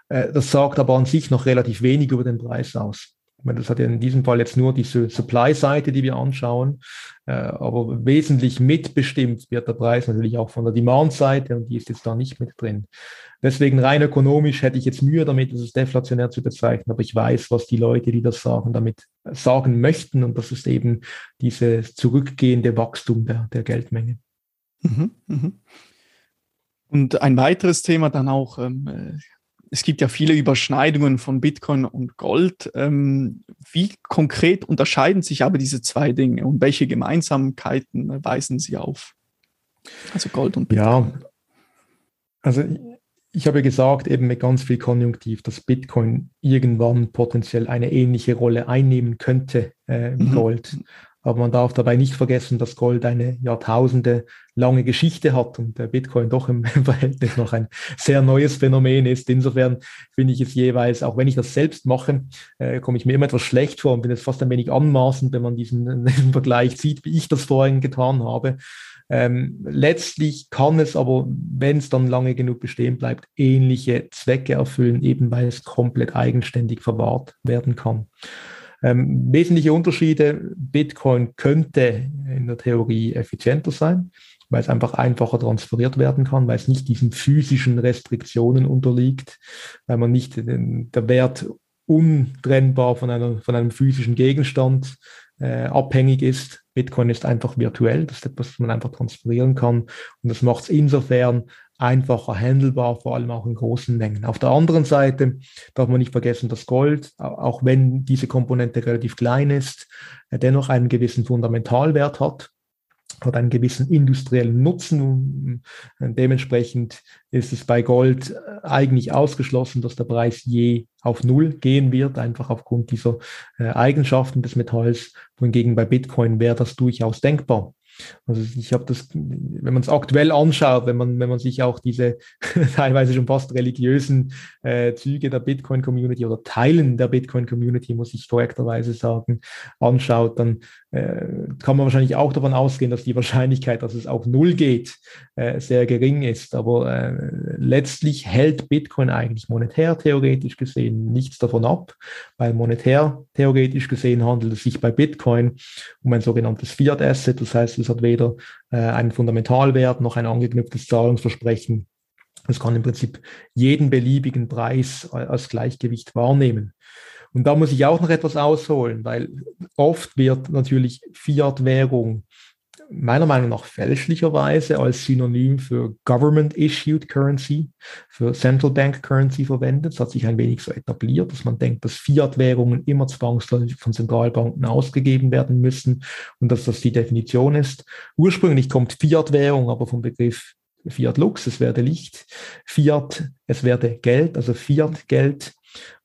Äh, das sagt aber an sich noch relativ wenig über den Preis aus das hat ja in diesem Fall jetzt nur diese Supply-Seite, die wir anschauen, äh, aber wesentlich mitbestimmt wird der Preis natürlich auch von der Demand-Seite und die ist jetzt da nicht mit drin. Deswegen rein ökonomisch hätte ich jetzt Mühe damit, das ist deflationär zu bezeichnen, aber ich weiß, was die Leute, die das sagen, damit sagen möchten und das ist eben dieses zurückgehende Wachstum der, der Geldmenge. Mhm, mh. Und ein weiteres Thema dann auch, ähm, es gibt ja viele Überschneidungen von Bitcoin und Gold. Ähm, wie konkret unterscheiden sich aber diese zwei Dinge und welche Gemeinsamkeiten weisen sie auf? Also Gold und Bitcoin. Ja, also ich habe gesagt, eben mit ganz viel Konjunktiv, dass Bitcoin irgendwann potenziell eine ähnliche Rolle einnehmen könnte äh, wie mhm. Gold. Aber man darf dabei nicht vergessen, dass Gold eine Jahrtausende lange Geschichte hat und der Bitcoin doch im Verhältnis noch ein sehr neues Phänomen ist. Insofern finde ich es jeweils, auch wenn ich das selbst mache, äh, komme ich mir immer etwas schlecht vor und bin es fast ein wenig anmaßend, wenn man diesen, diesen Vergleich sieht, wie ich das vorhin getan habe. Ähm, letztlich kann es aber, wenn es dann lange genug bestehen bleibt, ähnliche Zwecke erfüllen, eben weil es komplett eigenständig verwahrt werden kann. Ähm, wesentliche Unterschiede, Bitcoin könnte in der Theorie effizienter sein, weil es einfach einfacher transferiert werden kann, weil es nicht diesen physischen Restriktionen unterliegt, weil man nicht den, der Wert untrennbar von, einer, von einem physischen Gegenstand äh, abhängig ist. Bitcoin ist einfach virtuell, das ist etwas, was man einfach transferieren kann. Und das macht es insofern einfacher handelbar, vor allem auch in großen Mengen. Auf der anderen Seite darf man nicht vergessen, dass Gold, auch wenn diese Komponente relativ klein ist, äh, dennoch einen gewissen Fundamentalwert hat hat einen gewissen industriellen Nutzen. Dementsprechend ist es bei Gold äh, eigentlich ausgeschlossen, dass der Preis je auf Null gehen wird, einfach aufgrund dieser äh, Eigenschaften des Metalls. Wohingegen bei Bitcoin wäre das durchaus denkbar. Also ich habe das, wenn man es aktuell anschaut, wenn man, wenn man sich auch diese teilweise schon fast religiösen äh, Züge der Bitcoin-Community oder Teilen der Bitcoin-Community, muss ich korrekterweise sagen, anschaut, dann äh, kann man wahrscheinlich auch davon ausgehen, dass die Wahrscheinlichkeit, dass es auf Null geht, äh, sehr gering ist. Aber äh, letztlich hält Bitcoin eigentlich monetär theoretisch gesehen nichts davon ab, weil monetär theoretisch gesehen handelt es sich bei Bitcoin um ein sogenanntes Fiat-Asset. Das heißt, es hat weder äh, einen Fundamentalwert noch ein angeknüpftes Zahlungsversprechen. Es kann im Prinzip jeden beliebigen Preis als Gleichgewicht wahrnehmen. Und da muss ich auch noch etwas ausholen, weil oft wird natürlich Fiat-Währung meiner Meinung nach fälschlicherweise als Synonym für Government-Issued Currency, für Central Bank Currency verwendet. Es hat sich ein wenig so etabliert, dass man denkt, dass Fiat-Währungen immer zwangsläufig von Zentralbanken ausgegeben werden müssen und dass das die Definition ist. Ursprünglich kommt Fiat-Währung aber vom Begriff Fiat Lux, es werde Licht, Fiat, es werde Geld, also Fiat-Geld.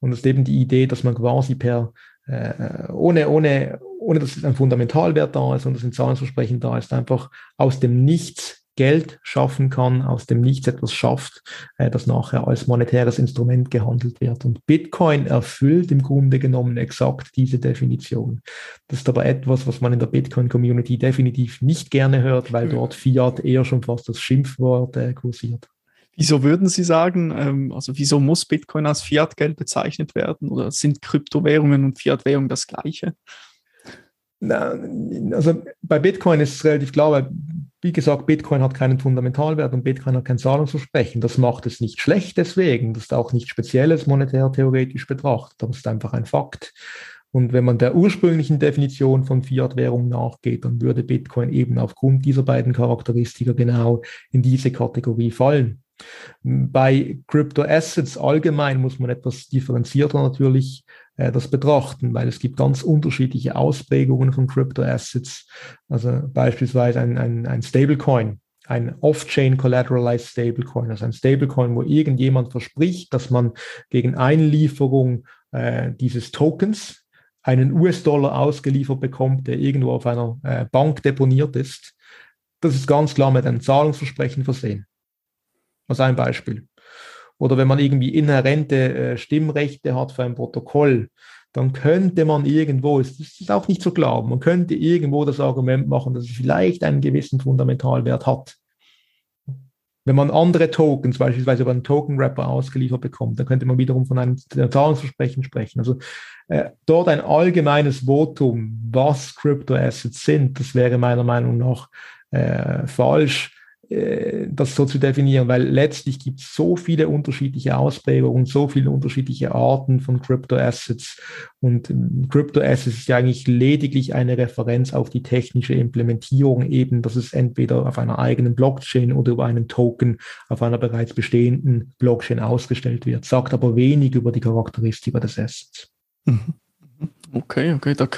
Und es ist eben die Idee, dass man quasi per äh, ohne, ohne, ohne dass ein Fundamentalwert da ist und dass ein Zahlungsversprechen da ist, einfach aus dem Nichts Geld schaffen kann, aus dem Nichts etwas schafft, äh, das nachher als monetäres Instrument gehandelt wird. Und Bitcoin erfüllt im Grunde genommen exakt diese Definition. Das ist aber etwas, was man in der Bitcoin-Community definitiv nicht gerne hört, weil dort Fiat eher schon fast das Schimpfwort äh, kursiert. Wieso würden Sie sagen, ähm, also wieso muss Bitcoin als Fiat-Geld bezeichnet werden oder sind Kryptowährungen und Fiat-Währung das gleiche? Also bei Bitcoin ist es relativ klar, weil wie gesagt, Bitcoin hat keinen Fundamentalwert und Bitcoin hat kein Zahlungsversprechen. Das macht es nicht schlecht deswegen. Das ist auch nicht Spezielles monetär theoretisch betrachtet, es ist einfach ein Fakt. Und wenn man der ursprünglichen Definition von Fiat-Währung nachgeht, dann würde Bitcoin eben aufgrund dieser beiden Charakteristika genau in diese Kategorie fallen. Bei Crypto Assets allgemein muss man etwas differenzierter natürlich äh, das betrachten, weil es gibt ganz unterschiedliche Ausprägungen von Crypto Assets. Also beispielsweise ein, ein, ein Stablecoin, ein Off-Chain Collateralized Stablecoin, also ein Stablecoin, wo irgendjemand verspricht, dass man gegen Einlieferung äh, dieses Tokens einen US-Dollar ausgeliefert bekommt, der irgendwo auf einer äh, Bank deponiert ist. Das ist ganz klar mit einem Zahlungsversprechen versehen. Als ein Beispiel. Oder wenn man irgendwie inhärente äh, Stimmrechte hat für ein Protokoll, dann könnte man irgendwo, das ist auch nicht zu glauben, man könnte irgendwo das Argument machen, dass es vielleicht einen gewissen Fundamentalwert hat. Wenn man andere Tokens, beispielsweise über einen Token-Wrapper ausgeliefert bekommt, dann könnte man wiederum von einem Zahlungsversprechen sprechen. Also äh, dort ein allgemeines Votum, was Crypto-Assets sind, das wäre meiner Meinung nach äh, falsch das so zu definieren, weil letztlich gibt es so viele unterschiedliche Ausprägungen, so viele unterschiedliche Arten von Crypto Assets und ähm, Crypto Assets ist ja eigentlich lediglich eine Referenz auf die technische Implementierung eben, dass es entweder auf einer eigenen Blockchain oder über einen Token auf einer bereits bestehenden Blockchain ausgestellt wird, sagt aber wenig über die Charakteristika des Assets. Mhm. Okay, okay, da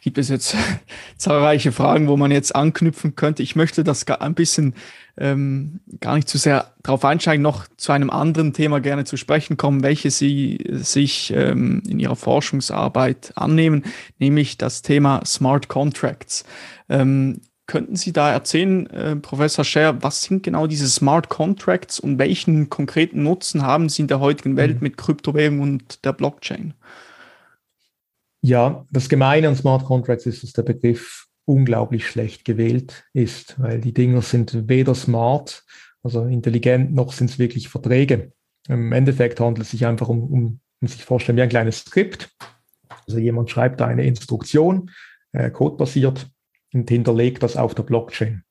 gibt es jetzt zahlreiche Fragen, wo man jetzt anknüpfen könnte. Ich möchte das ein bisschen ähm, gar nicht zu sehr darauf einsteigen, noch zu einem anderen Thema gerne zu sprechen kommen, welche Sie sich ähm, in Ihrer Forschungsarbeit annehmen, nämlich das Thema Smart Contracts. Ähm, könnten Sie da erzählen, äh, Professor Scher, was sind genau diese Smart Contracts und welchen konkreten Nutzen haben sie in der heutigen Welt mhm. mit Kryptowährung und der Blockchain? Ja, das Gemeine an Smart Contracts ist, dass der Begriff unglaublich schlecht gewählt ist, weil die Dinger sind weder smart, also intelligent, noch sind es wirklich Verträge. Im Endeffekt handelt es sich einfach um, um, um sich vorstellen wie ein kleines Skript. Also jemand schreibt da eine Instruktion, äh, codebasiert, und hinterlegt das auf der Blockchain.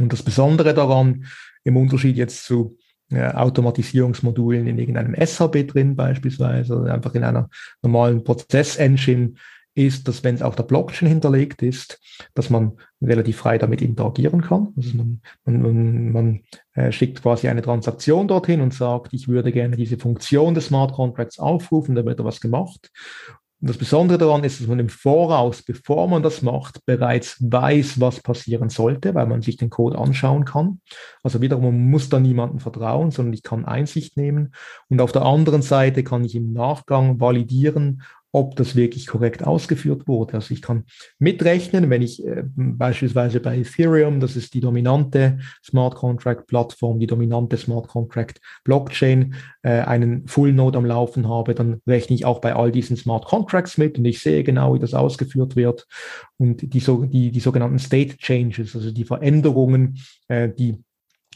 Und das Besondere daran, im Unterschied jetzt zu äh, Automatisierungsmodulen in irgendeinem SHB drin beispielsweise oder einfach in einer normalen Prozess-Engine, ist, dass wenn es auf der Blockchain hinterlegt ist, dass man relativ frei damit interagieren kann. Also man, man, man äh, schickt quasi eine Transaktion dorthin und sagt, ich würde gerne diese Funktion des Smart Contracts aufrufen, da wird da was gemacht. Und das Besondere daran ist, dass man im Voraus, bevor man das macht, bereits weiß, was passieren sollte, weil man sich den Code anschauen kann. Also wiederum, man muss da niemandem vertrauen, sondern ich kann Einsicht nehmen. Und auf der anderen Seite kann ich im Nachgang validieren, ob das wirklich korrekt ausgeführt wurde. Also ich kann mitrechnen, wenn ich äh, beispielsweise bei Ethereum, das ist die dominante Smart Contract Plattform, die dominante Smart Contract Blockchain, äh, einen Full Node am Laufen habe, dann rechne ich auch bei all diesen Smart Contracts mit und ich sehe genau, wie das ausgeführt wird. Und die, so, die, die sogenannten State Changes, also die Veränderungen, äh, die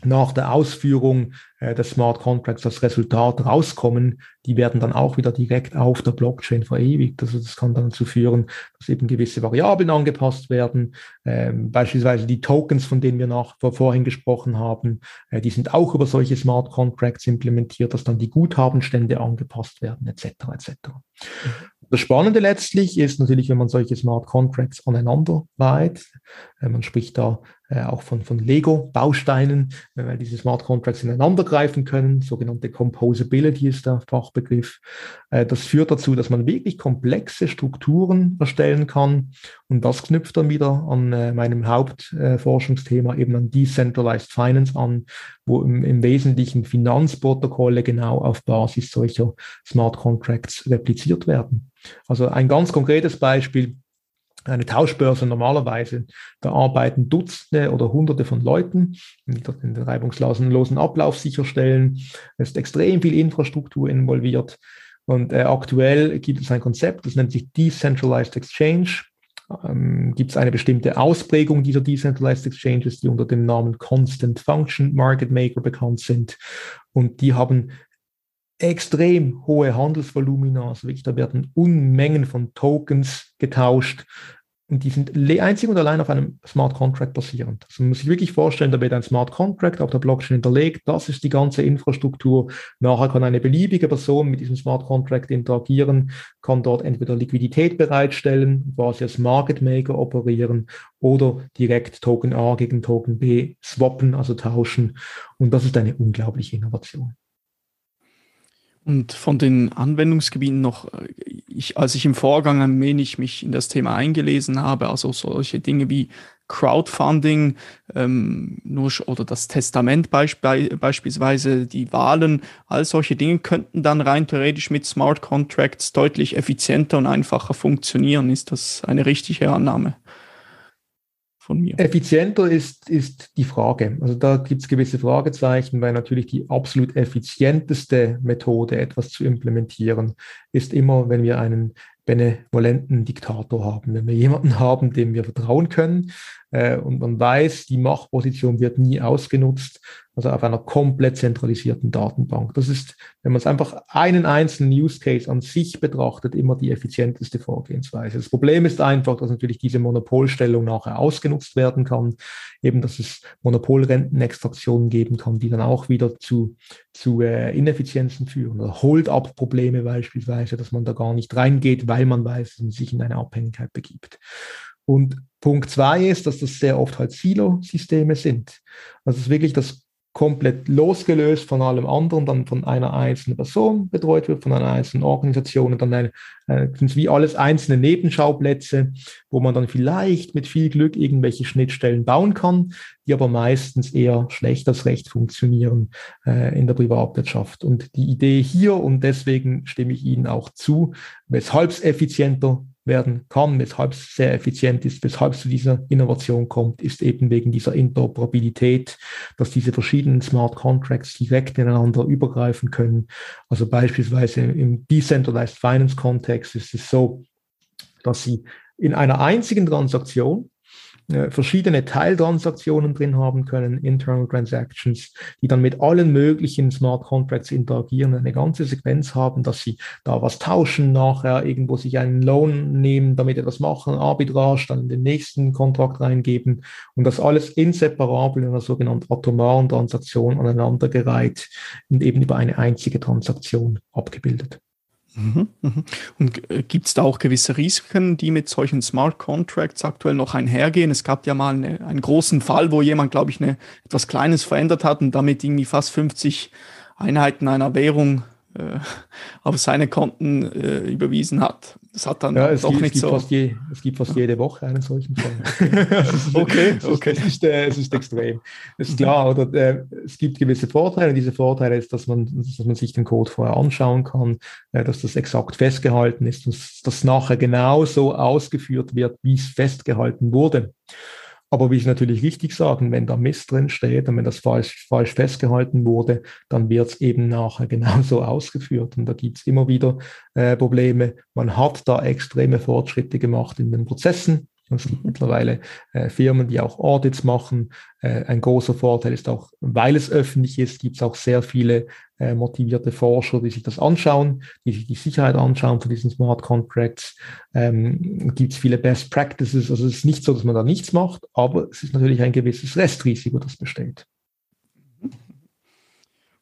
nach der Ausführung des Smart Contracts das Resultat rauskommen, die werden dann auch wieder direkt auf der Blockchain verewigt. Also das kann dann dazu führen, dass eben gewisse Variablen angepasst werden. Ähm, beispielsweise die Tokens, von denen wir nach, vorhin gesprochen haben, äh, die sind auch über solche Smart Contracts implementiert, dass dann die Guthabenstände angepasst werden, etc. etc. Mhm. Das Spannende letztlich ist natürlich, wenn man solche Smart Contracts aneinander reiht. Äh, man spricht da äh, auch von, von Lego-Bausteinen, äh, weil diese Smart Contracts ineinander greifen können. Sogenannte Composability ist der Fachbegriff. Das führt dazu, dass man wirklich komplexe Strukturen erstellen kann. Und das knüpft dann wieder an meinem Hauptforschungsthema eben an Decentralized Finance an, wo im, im Wesentlichen Finanzprotokolle genau auf Basis solcher Smart Contracts repliziert werden. Also ein ganz konkretes Beispiel, eine Tauschbörse normalerweise, da arbeiten Dutzende oder Hunderte von Leuten, die dort den reibungslosen Ablauf sicherstellen. Es ist extrem viel Infrastruktur involviert. Und äh, aktuell gibt es ein Konzept, das nennt sich Decentralized Exchange. Ähm, gibt es eine bestimmte Ausprägung dieser Decentralized Exchanges, die unter dem Namen Constant Function Market Maker bekannt sind. Und die haben extrem hohe Handelsvolumina, also wirklich, da werden Unmengen von Tokens getauscht die sind einzig und allein auf einem Smart Contract basierend. Also man muss sich wirklich vorstellen, da wird ein Smart Contract auf der Blockchain hinterlegt. Das ist die ganze Infrastruktur. Nachher kann eine beliebige Person mit diesem Smart Contract interagieren, kann dort entweder Liquidität bereitstellen, quasi als Market Maker operieren oder direkt Token A gegen Token B swappen, also tauschen. Und das ist eine unglaubliche Innovation. Und von den Anwendungsgebieten noch, äh, ich, als ich im Vorgang ein wenig mich in das Thema eingelesen habe, also solche Dinge wie Crowdfunding, ähm, nur oder das Testament beisp beispielsweise, die Wahlen, all solche Dinge könnten dann rein theoretisch mit Smart Contracts deutlich effizienter und einfacher funktionieren. Ist das eine richtige Annahme? Von mir. Effizienter ist, ist die Frage. Also da gibt es gewisse Fragezeichen, weil natürlich die absolut effizienteste Methode, etwas zu implementieren, ist immer, wenn wir einen benevolenten Diktator haben, wenn wir jemanden haben, dem wir vertrauen können äh, und man weiß, die Machtposition wird nie ausgenutzt, also auf einer komplett zentralisierten Datenbank. Das ist, wenn man es einfach einen einzelnen Use Case an sich betrachtet, immer die effizienteste Vorgehensweise. Das Problem ist einfach, dass natürlich diese Monopolstellung nachher ausgenutzt werden kann, eben dass es Monopolrentenextraktionen geben kann, die dann auch wieder zu, zu äh, Ineffizienzen führen oder Hold-up-Probleme beispielsweise, dass man da gar nicht reingeht, weil man weiß, dass man sich in eine Abhängigkeit begibt. Und Punkt zwei ist, dass das sehr oft halt Silo-Systeme sind. Also es ist wirklich das komplett losgelöst von allem anderen, dann von einer einzelnen Person betreut wird, von einer einzelnen Organisation und dann eine, äh, sind wie alles einzelne Nebenschauplätze, wo man dann vielleicht mit viel Glück irgendwelche Schnittstellen bauen kann, die aber meistens eher schlecht als recht funktionieren äh, in der Privatwirtschaft. Und die Idee hier, und deswegen stimme ich Ihnen auch zu, weshalb es effizienter werden kann, weshalb es sehr effizient ist, weshalb es zu dieser Innovation kommt, ist eben wegen dieser Interoperabilität, dass diese verschiedenen Smart Contracts direkt ineinander übergreifen können. Also beispielsweise im Decentralized Finance Kontext ist es so, dass Sie in einer einzigen Transaktion äh, verschiedene Teiltransaktionen drin haben können, Internal Transactions, die dann mit allen möglichen Smart Contracts interagieren, eine ganze Sequenz haben, dass sie da was tauschen, nachher irgendwo sich einen Loan nehmen, damit etwas machen, Arbitrage, dann in den nächsten Kontrakt reingeben und das alles inseparabel in einer sogenannten atomaren Transaktion aneinandergereiht und eben über eine einzige Transaktion abgebildet. Mhm, mhm. Und äh, gibt es da auch gewisse Risiken, die mit solchen Smart Contracts aktuell noch einhergehen? Es gab ja mal eine, einen großen Fall, wo jemand, glaube ich, eine, etwas Kleines verändert hat und damit irgendwie fast 50 Einheiten einer Währung äh, auf seine Konten äh, überwiesen hat. Das hat dann ja, es doch gibt, nicht es gibt so. Fast je, es gibt fast jede Woche einen solchen Fall. okay, okay. Es ist, äh, es ist extrem. Es ist klar, oder, äh, es gibt gewisse Vorteile. Diese Vorteile ist, dass man, dass man sich den Code vorher anschauen kann, äh, dass das exakt festgehalten ist, dass das nachher genauso ausgeführt wird, wie es festgehalten wurde. Aber wie Sie natürlich richtig sagen, wenn da Mist drin steht und wenn das falsch, falsch festgehalten wurde, dann wird es eben nachher genauso ausgeführt. Und da gibt es immer wieder äh, Probleme. Man hat da extreme Fortschritte gemacht in den Prozessen. Es gibt mittlerweile äh, Firmen, die auch Audits machen. Äh, ein großer Vorteil ist auch, weil es öffentlich ist, gibt es auch sehr viele äh, motivierte Forscher, die sich das anschauen, die sich die Sicherheit anschauen von diesen Smart Contracts. Ähm, gibt es viele Best Practices. Also es ist nicht so, dass man da nichts macht, aber es ist natürlich ein gewisses Restrisiko, das besteht.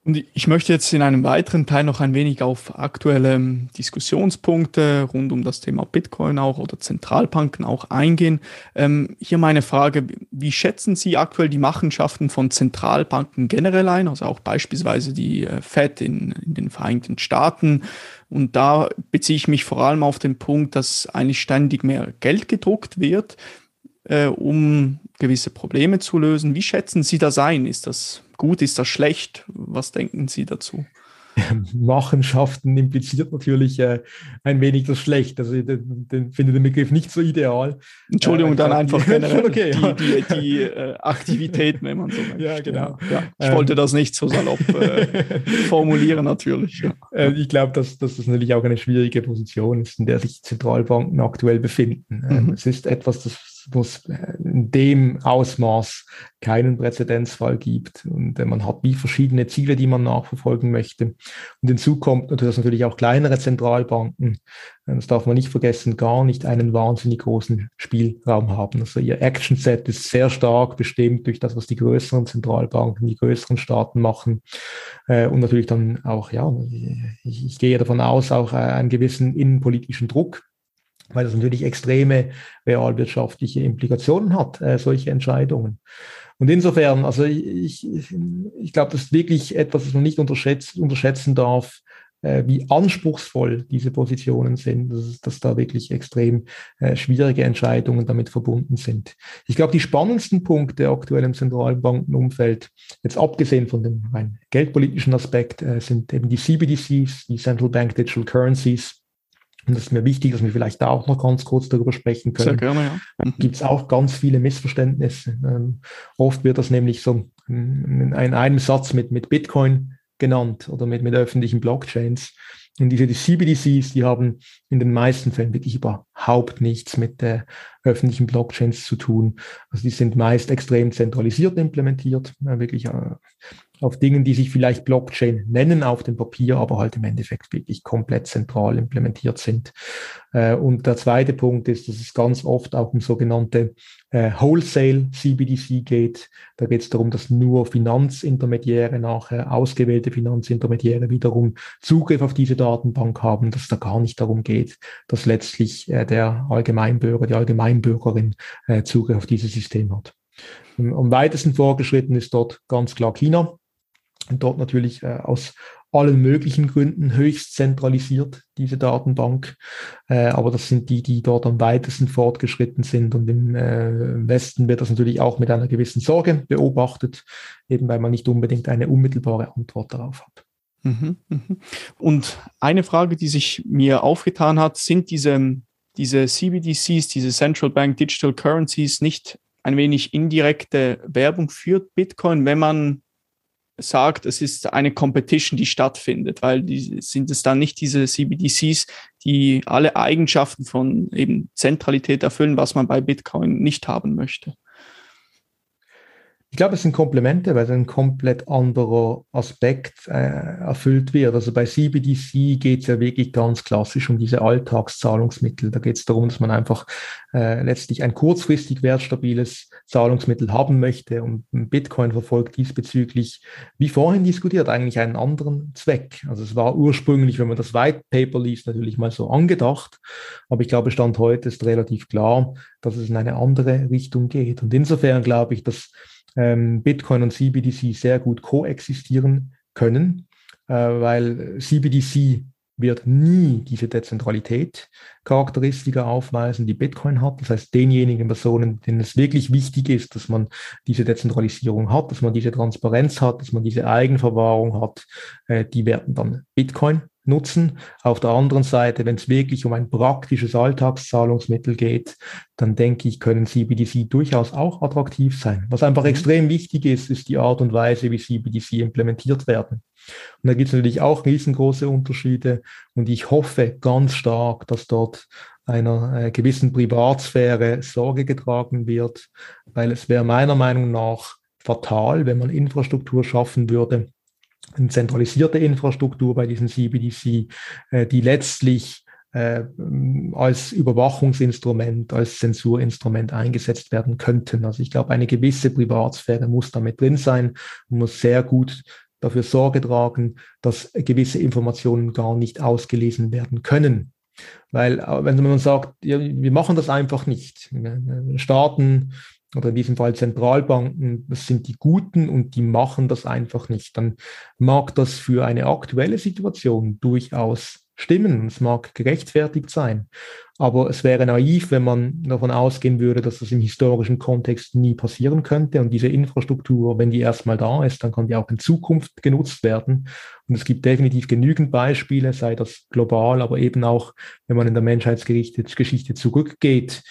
Und ich möchte jetzt in einem weiteren Teil noch ein wenig auf aktuelle ähm, Diskussionspunkte rund um das Thema Bitcoin auch oder Zentralbanken auch eingehen. Ähm, hier meine Frage, wie schätzen Sie aktuell die Machenschaften von Zentralbanken generell ein, also auch beispielsweise die äh, Fed in, in den Vereinigten Staaten? Und da beziehe ich mich vor allem auf den Punkt, dass eigentlich ständig mehr Geld gedruckt wird äh, um gewisse Probleme zu lösen. Wie schätzen Sie das ein? Ist das gut, ist das schlecht? Was denken Sie dazu? Machenschaften impliziert natürlich äh, ein wenig das Schlecht. Also ich finde den Begriff nicht so ideal. Entschuldigung, äh, dann einfach generell okay, die, ja. die, die äh, Aktivitäten, wenn man so möchte. Ja, genau. Ja, ich ähm, wollte das nicht so salopp äh, formulieren, natürlich. Äh, ich glaube, dass, dass das natürlich auch eine schwierige Position ist, in der sich Zentralbanken aktuell befinden. Ähm, mhm. Es ist etwas, das es in dem Ausmaß keinen Präzedenzfall gibt. Und äh, man hat wie verschiedene Ziele, die man nachverfolgen möchte. Und hinzu kommt natürlich, dass natürlich auch kleinere Zentralbanken, äh, das darf man nicht vergessen, gar nicht einen wahnsinnig großen Spielraum haben. Also ihr Action-Set ist sehr stark bestimmt durch das, was die größeren Zentralbanken, die größeren Staaten machen. Äh, und natürlich dann auch, ja, ich gehe davon aus, auch einen gewissen innenpolitischen Druck weil das natürlich extreme realwirtschaftliche Implikationen hat, äh, solche Entscheidungen. Und insofern, also ich, ich, ich glaube, das ist wirklich etwas, was man nicht unterschätzt, unterschätzen darf, äh, wie anspruchsvoll diese Positionen sind, dass, dass da wirklich extrem äh, schwierige Entscheidungen damit verbunden sind. Ich glaube, die spannendsten Punkte aktuell im Zentralbankenumfeld, jetzt abgesehen von dem rein geldpolitischen Aspekt, äh, sind eben die CBDCs, die Central Bank Digital Currencies, und das ist mir wichtig, dass wir vielleicht da auch noch ganz kurz darüber sprechen können. Sehr gerne, ja. Mhm. Gibt es auch ganz viele Missverständnisse. Ähm, oft wird das nämlich so in, in einem Satz mit, mit Bitcoin genannt oder mit, mit öffentlichen Blockchains. Und diese die CBDCs, die haben in den meisten Fällen wirklich überhaupt nichts mit der öffentlichen Blockchains zu tun. Also die sind meist extrem zentralisiert implementiert, äh, wirklich äh, auf Dingen, die sich vielleicht Blockchain nennen auf dem Papier, aber halt im Endeffekt wirklich komplett zentral implementiert sind. Äh, und der zweite Punkt ist, dass es ganz oft auch um sogenannte äh, Wholesale CBDC geht. Da geht es darum, dass nur Finanzintermediäre nachher, ausgewählte Finanzintermediäre wiederum Zugriff auf diese Datenbank haben, dass da gar nicht darum geht, dass letztlich äh, der Allgemeinbürger, die Allgemeinbürgerin Zugriff auf dieses System hat. Am weitesten vorgeschritten ist dort ganz klar China. Und dort natürlich äh, aus allen möglichen Gründen höchst zentralisiert, diese Datenbank. Äh, aber das sind die, die dort am weitesten fortgeschritten sind. Und im äh, Westen wird das natürlich auch mit einer gewissen Sorge beobachtet, eben weil man nicht unbedingt eine unmittelbare Antwort darauf hat. Mhm, mhm. Und eine Frage, die sich mir aufgetan hat, sind diese, diese CBDCs, diese Central Bank Digital Currencies nicht ein wenig indirekte Werbung für Bitcoin, wenn man sagt, es ist eine Competition, die stattfindet, weil die sind es dann nicht diese CBDCs, die alle Eigenschaften von eben Zentralität erfüllen, was man bei Bitcoin nicht haben möchte. Ich glaube, es sind Komplemente, weil ein komplett anderer Aspekt äh, erfüllt wird. Also bei CBDC geht es ja wirklich ganz klassisch um diese Alltagszahlungsmittel. Da geht es darum, dass man einfach äh, letztlich ein kurzfristig wertstabiles Zahlungsmittel haben möchte. Und Bitcoin verfolgt diesbezüglich, wie vorhin diskutiert, eigentlich einen anderen Zweck. Also es war ursprünglich, wenn man das White Paper liest, natürlich mal so angedacht. Aber ich glaube, Stand heute ist relativ klar, dass es in eine andere Richtung geht. Und insofern glaube ich, dass ähm, Bitcoin und CBDC sehr gut koexistieren können, äh, weil CBDC wird nie diese Dezentralität Charakteristika aufweisen, die Bitcoin hat. Das heißt, denjenigen Personen, denen es wirklich wichtig ist, dass man diese Dezentralisierung hat, dass man diese Transparenz hat, dass man diese Eigenverwahrung hat, äh, die werden dann Bitcoin nutzen. Auf der anderen Seite, wenn es wirklich um ein praktisches Alltagszahlungsmittel geht, dann denke ich, können CBDC durchaus auch attraktiv sein. Was einfach mhm. extrem wichtig ist, ist die Art und Weise, wie CBDC implementiert werden. Und da gibt es natürlich auch riesengroße Unterschiede. Und ich hoffe ganz stark, dass dort einer äh, gewissen Privatsphäre Sorge getragen wird, weil es wäre meiner Meinung nach fatal, wenn man Infrastruktur schaffen würde, eine zentralisierte Infrastruktur bei diesen CBDC, äh, die letztlich äh, als Überwachungsinstrument, als Zensurinstrument eingesetzt werden könnten. Also ich glaube, eine gewisse Privatsphäre muss damit drin sein und muss sehr gut dafür Sorge tragen, dass gewisse Informationen gar nicht ausgelesen werden können. Weil äh, wenn man sagt, ja, wir machen das einfach nicht. Staaten oder in diesem Fall Zentralbanken, das sind die Guten und die machen das einfach nicht. Dann mag das für eine aktuelle Situation durchaus stimmen. Es mag gerechtfertigt sein. Aber es wäre naiv, wenn man davon ausgehen würde, dass das im historischen Kontext nie passieren könnte. Und diese Infrastruktur, wenn die erstmal da ist, dann kann die auch in Zukunft genutzt werden. Und es gibt definitiv genügend Beispiele, sei das global, aber eben auch, wenn man in der Menschheitsgeschichte zurückgeht,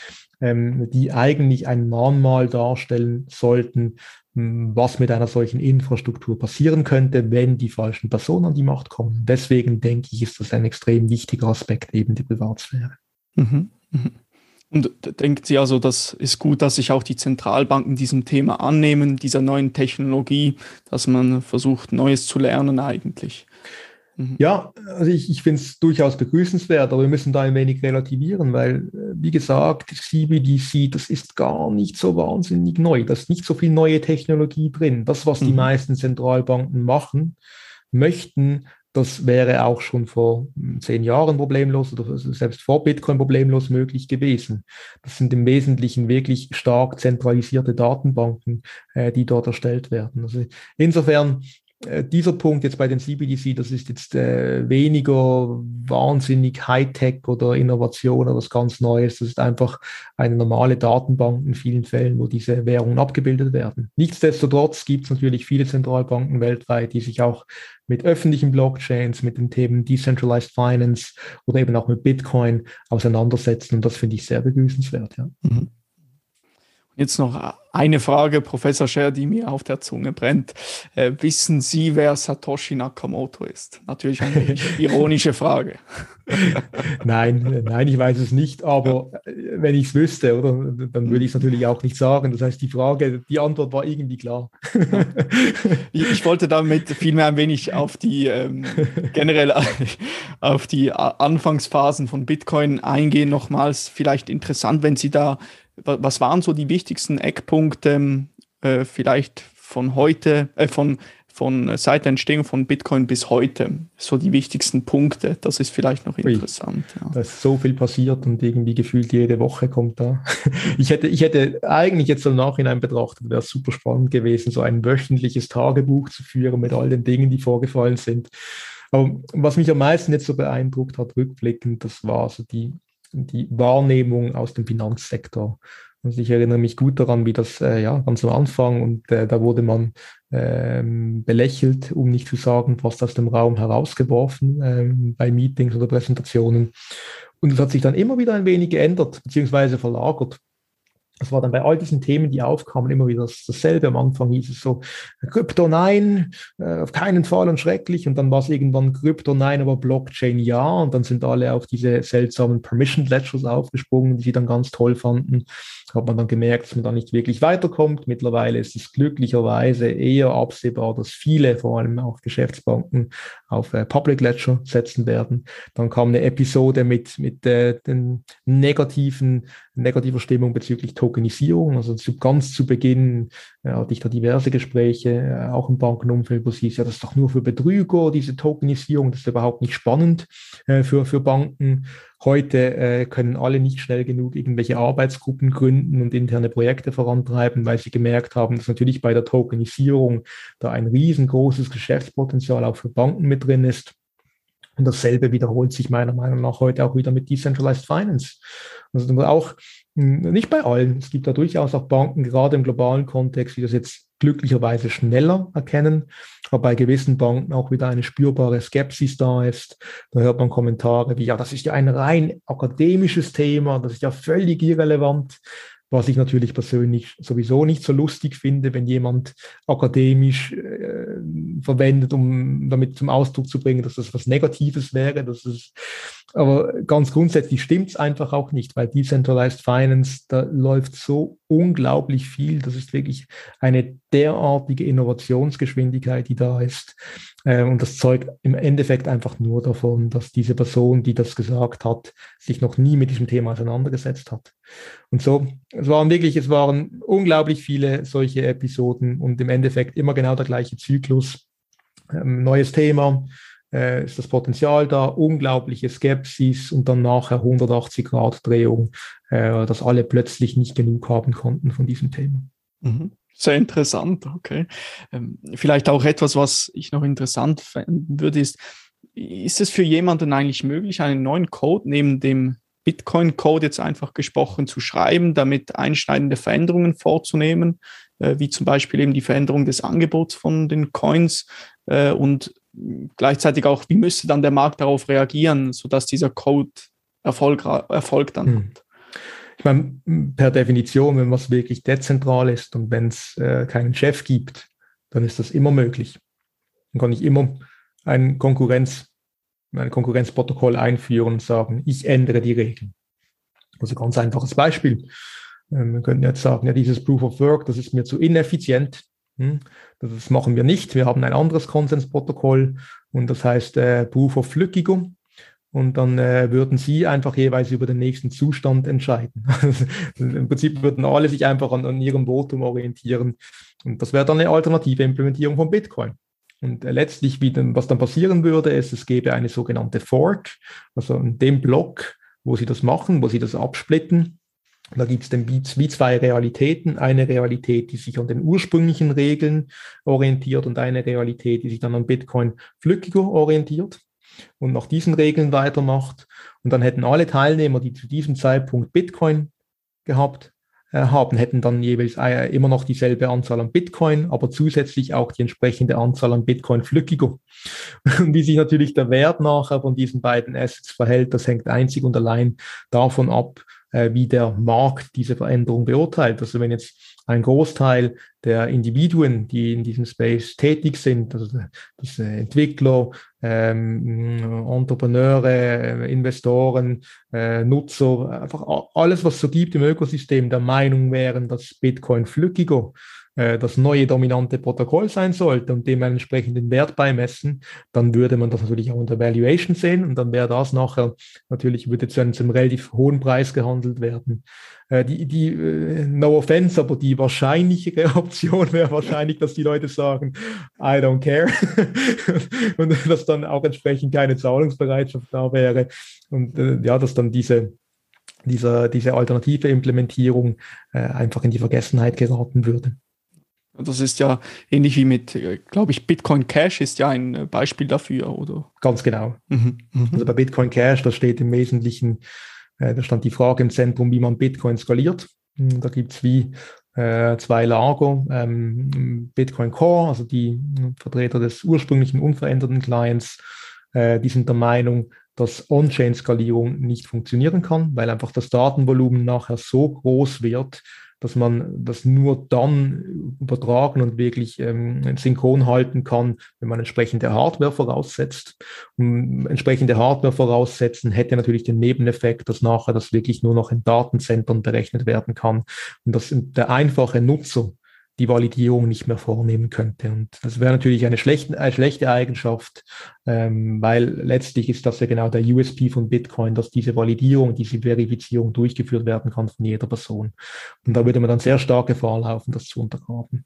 ähm, die eigentlich ein Mahnmal darstellen sollten, hm, was mit einer solchen Infrastruktur passieren könnte, wenn die falschen Personen an die Macht kommen. Deswegen denke ich, ist das ein extrem wichtiger Aspekt, eben die Privatsphäre. Mhm. Mhm. Und denkt Sie also, das ist gut, dass sich auch die Zentralbanken diesem Thema annehmen, dieser neuen Technologie, dass man versucht, Neues zu lernen eigentlich? Mhm. Ja, also ich, ich finde es durchaus begrüßenswert, aber wir müssen da ein wenig relativieren, weil, äh, wie gesagt, CBDC, das ist gar nicht so wahnsinnig neu. Da ist nicht so viel neue Technologie drin. Das, was mhm. die meisten Zentralbanken machen, möchten, das wäre auch schon vor hm, zehn Jahren problemlos oder selbst vor Bitcoin problemlos möglich gewesen. Das sind im Wesentlichen wirklich stark zentralisierte Datenbanken, äh, die dort erstellt werden. Also insofern dieser Punkt jetzt bei den CBDC, das ist jetzt äh, weniger wahnsinnig Hightech oder Innovation oder was ganz Neues. Das ist einfach eine normale Datenbank in vielen Fällen, wo diese Währungen abgebildet werden. Nichtsdestotrotz gibt es natürlich viele Zentralbanken weltweit, die sich auch mit öffentlichen Blockchains, mit den Themen Decentralized Finance oder eben auch mit Bitcoin auseinandersetzen. Und das finde ich sehr begrüßenswert. Ja. Mhm. Jetzt noch eine Frage, Professor Scher, die mir auf der Zunge brennt. Äh, wissen Sie, wer Satoshi Nakamoto ist? Natürlich eine ironische Frage. nein, nein, ich weiß es nicht, aber äh, wenn ich es wüsste, oder, dann würde ich es natürlich auch nicht sagen. Das heißt, die Frage, die Antwort war irgendwie klar. ich, ich, wollte damit vielmehr ein wenig auf die ähm, generell auf die Anfangsphasen von Bitcoin eingehen. Nochmals vielleicht interessant, wenn Sie da was waren so die wichtigsten Eckpunkte äh, vielleicht von heute, äh, von von äh, seit der Entstehung von Bitcoin bis heute. So die wichtigsten Punkte. Das ist vielleicht noch interessant. Ja. Da ist so viel passiert und irgendwie gefühlt jede Woche kommt da. Ich hätte, ich hätte eigentlich jetzt im Nachhinein betrachtet, wäre es super spannend gewesen, so ein wöchentliches Tagebuch zu führen mit all den Dingen, die vorgefallen sind. Aber was mich am meisten jetzt so beeindruckt hat, rückblickend, das war so die, die Wahrnehmung aus dem Finanzsektor. Also ich erinnere mich gut daran, wie das äh, ja ganz am Anfang und äh, da wurde man ähm, belächelt, um nicht zu sagen, fast aus dem Raum herausgeworfen ähm, bei Meetings oder Präsentationen. Und es hat sich dann immer wieder ein wenig geändert, beziehungsweise verlagert. Das war dann bei all diesen Themen, die aufkamen, immer wieder dasselbe. Am Anfang hieß es so, Krypto nein, äh, auf keinen Fall und schrecklich. Und dann war es irgendwann Krypto nein, aber Blockchain ja. Und dann sind alle auf diese seltsamen Permission Ledgers aufgesprungen, die sie dann ganz toll fanden. Hat man dann gemerkt, dass man da nicht wirklich weiterkommt. Mittlerweile ist es glücklicherweise eher absehbar, dass viele, vor allem auch Geschäftsbanken, auf äh, Public Ledger setzen werden. Dann kam eine Episode mit, mit äh, den negativen, negativer Stimmung bezüglich Tokenisierung. Also zu, ganz zu Beginn äh, hatte ich da diverse Gespräche, äh, auch im Bankenumfeld, wo es hieß, ja, das ist doch nur für Betrüger, diese Tokenisierung, das ist überhaupt nicht spannend äh, für, für Banken. Heute äh, können alle nicht schnell genug irgendwelche Arbeitsgruppen gründen und interne Projekte vorantreiben, weil sie gemerkt haben, dass natürlich bei der Tokenisierung da ein riesengroßes Geschäftspotenzial auch für Banken mit drin ist. Und dasselbe wiederholt sich meiner Meinung nach heute auch wieder mit Decentralized Finance. Also auch hm, nicht bei allen. Es gibt da durchaus auch Banken, gerade im globalen Kontext, die das jetzt glücklicherweise schneller erkennen, aber bei gewissen Banken auch wieder eine spürbare Skepsis da ist. Da hört man Kommentare wie, ja, das ist ja ein rein akademisches Thema, das ist ja völlig irrelevant was ich natürlich persönlich sowieso nicht so lustig finde, wenn jemand akademisch äh, verwendet, um damit zum Ausdruck zu bringen, dass das was Negatives wäre. Das ist, aber ganz grundsätzlich stimmt es einfach auch nicht, weil Decentralized Finance, da läuft so unglaublich viel. Das ist wirklich eine derartige Innovationsgeschwindigkeit, die da ist. Äh, und das zeugt im Endeffekt einfach nur davon, dass diese Person, die das gesagt hat, sich noch nie mit diesem Thema auseinandergesetzt hat. Und so, es waren wirklich, es waren unglaublich viele solche Episoden und im Endeffekt immer genau der gleiche Zyklus. Ähm, neues Thema, äh, ist das Potenzial da, unglaubliche Skepsis und dann nachher 180 Grad Drehung, äh, dass alle plötzlich nicht genug haben konnten von diesem Thema. Mhm. Sehr interessant, okay. Ähm, vielleicht auch etwas, was ich noch interessant finden würde, ist, ist es für jemanden eigentlich möglich, einen neuen Code neben dem Bitcoin-Code jetzt einfach gesprochen zu schreiben, damit einschneidende Veränderungen vorzunehmen, äh, wie zum Beispiel eben die Veränderung des Angebots von den Coins äh, und gleichzeitig auch, wie müsste dann der Markt darauf reagieren, sodass dieser Code Erfolg, Erfolg dann hm. hat. Ich meine, per Definition, wenn was wirklich dezentral ist und wenn es äh, keinen Chef gibt, dann ist das immer möglich. Dann kann ich immer ein Konkurrenz, ein Konkurrenzprotokoll einführen und sagen, ich ändere die Regeln. Also ganz einfaches Beispiel. Ähm, wir könnten jetzt sagen, ja, dieses Proof of Work, das ist mir zu ineffizient. Hm? Das machen wir nicht. Wir haben ein anderes Konsensprotokoll und das heißt äh, Proof of Flückigo. Und dann äh, würden sie einfach jeweils über den nächsten Zustand entscheiden. Im Prinzip würden alle sich einfach an, an ihrem Votum orientieren. Und das wäre dann eine alternative Implementierung von Bitcoin. Und äh, letztlich, wie denn, was dann passieren würde, ist, es gäbe eine sogenannte Fork, also in dem Block, wo sie das machen, wo sie das absplitten, da gibt es dann wie, zwei Realitäten. Eine Realität, die sich an den ursprünglichen Regeln orientiert und eine Realität, die sich dann an Bitcoin flückiger orientiert und nach diesen Regeln weitermacht. Und dann hätten alle Teilnehmer, die zu diesem Zeitpunkt Bitcoin gehabt äh, haben, hätten dann jeweils äh, immer noch dieselbe Anzahl an Bitcoin, aber zusätzlich auch die entsprechende Anzahl an Bitcoin flückiger. Und wie sich natürlich der Wert nachher von diesen beiden Assets verhält, das hängt einzig und allein davon ab, wie der Markt diese Veränderung beurteilt. Also wenn jetzt ein Großteil der Individuen, die in diesem Space tätig sind, also das Entwickler, ähm, Entrepreneure, Investoren, äh, Nutzer, einfach alles, was es so gibt im Ökosystem, der Meinung wären, dass Bitcoin flückiger äh, das neue dominante Protokoll sein sollte und dem einen entsprechenden Wert beimessen, dann würde man das natürlich auch unter Valuation sehen und dann wäre das nachher natürlich, würde zu einem, zu einem relativ hohen Preis gehandelt werden. Äh, die, die äh, no offense, aber die wahrscheinlichere Option wäre wahrscheinlich, dass die Leute sagen, I don't care und dass dann auch entsprechend keine Zahlungsbereitschaft da wäre und äh, ja, dass dann diese dieser, diese alternative Implementierung äh, einfach in die Vergessenheit geraten würde. Das ist ja ähnlich wie mit, äh, glaube ich, Bitcoin Cash ist ja ein äh, Beispiel dafür, oder? Ganz genau. Mhm, mh. Also bei Bitcoin Cash, da steht im Wesentlichen, äh, da stand die Frage im Zentrum, wie man Bitcoin skaliert. Hm, da gibt es wie äh, zwei Lager, ähm, Bitcoin Core, also die Vertreter des ursprünglichen unveränderten Clients, äh, die sind der Meinung, dass On-Chain-Skalierung nicht funktionieren kann, weil einfach das Datenvolumen nachher so groß wird, dass man das nur dann übertragen und wirklich ähm, synchron halten kann, wenn man entsprechende Hardware voraussetzt. Und entsprechende Hardware voraussetzen hätte natürlich den Nebeneffekt, dass nachher das wirklich nur noch in Datenzentren berechnet werden kann und dass der einfache Nutzer die Validierung nicht mehr vornehmen könnte. Und das wäre natürlich eine schlechte, eine schlechte Eigenschaft, ähm, weil letztlich ist das ja genau der USP von Bitcoin, dass diese Validierung, diese Verifizierung durchgeführt werden kann von jeder Person. Und da würde man dann sehr stark Gefahr laufen, das zu untergraben.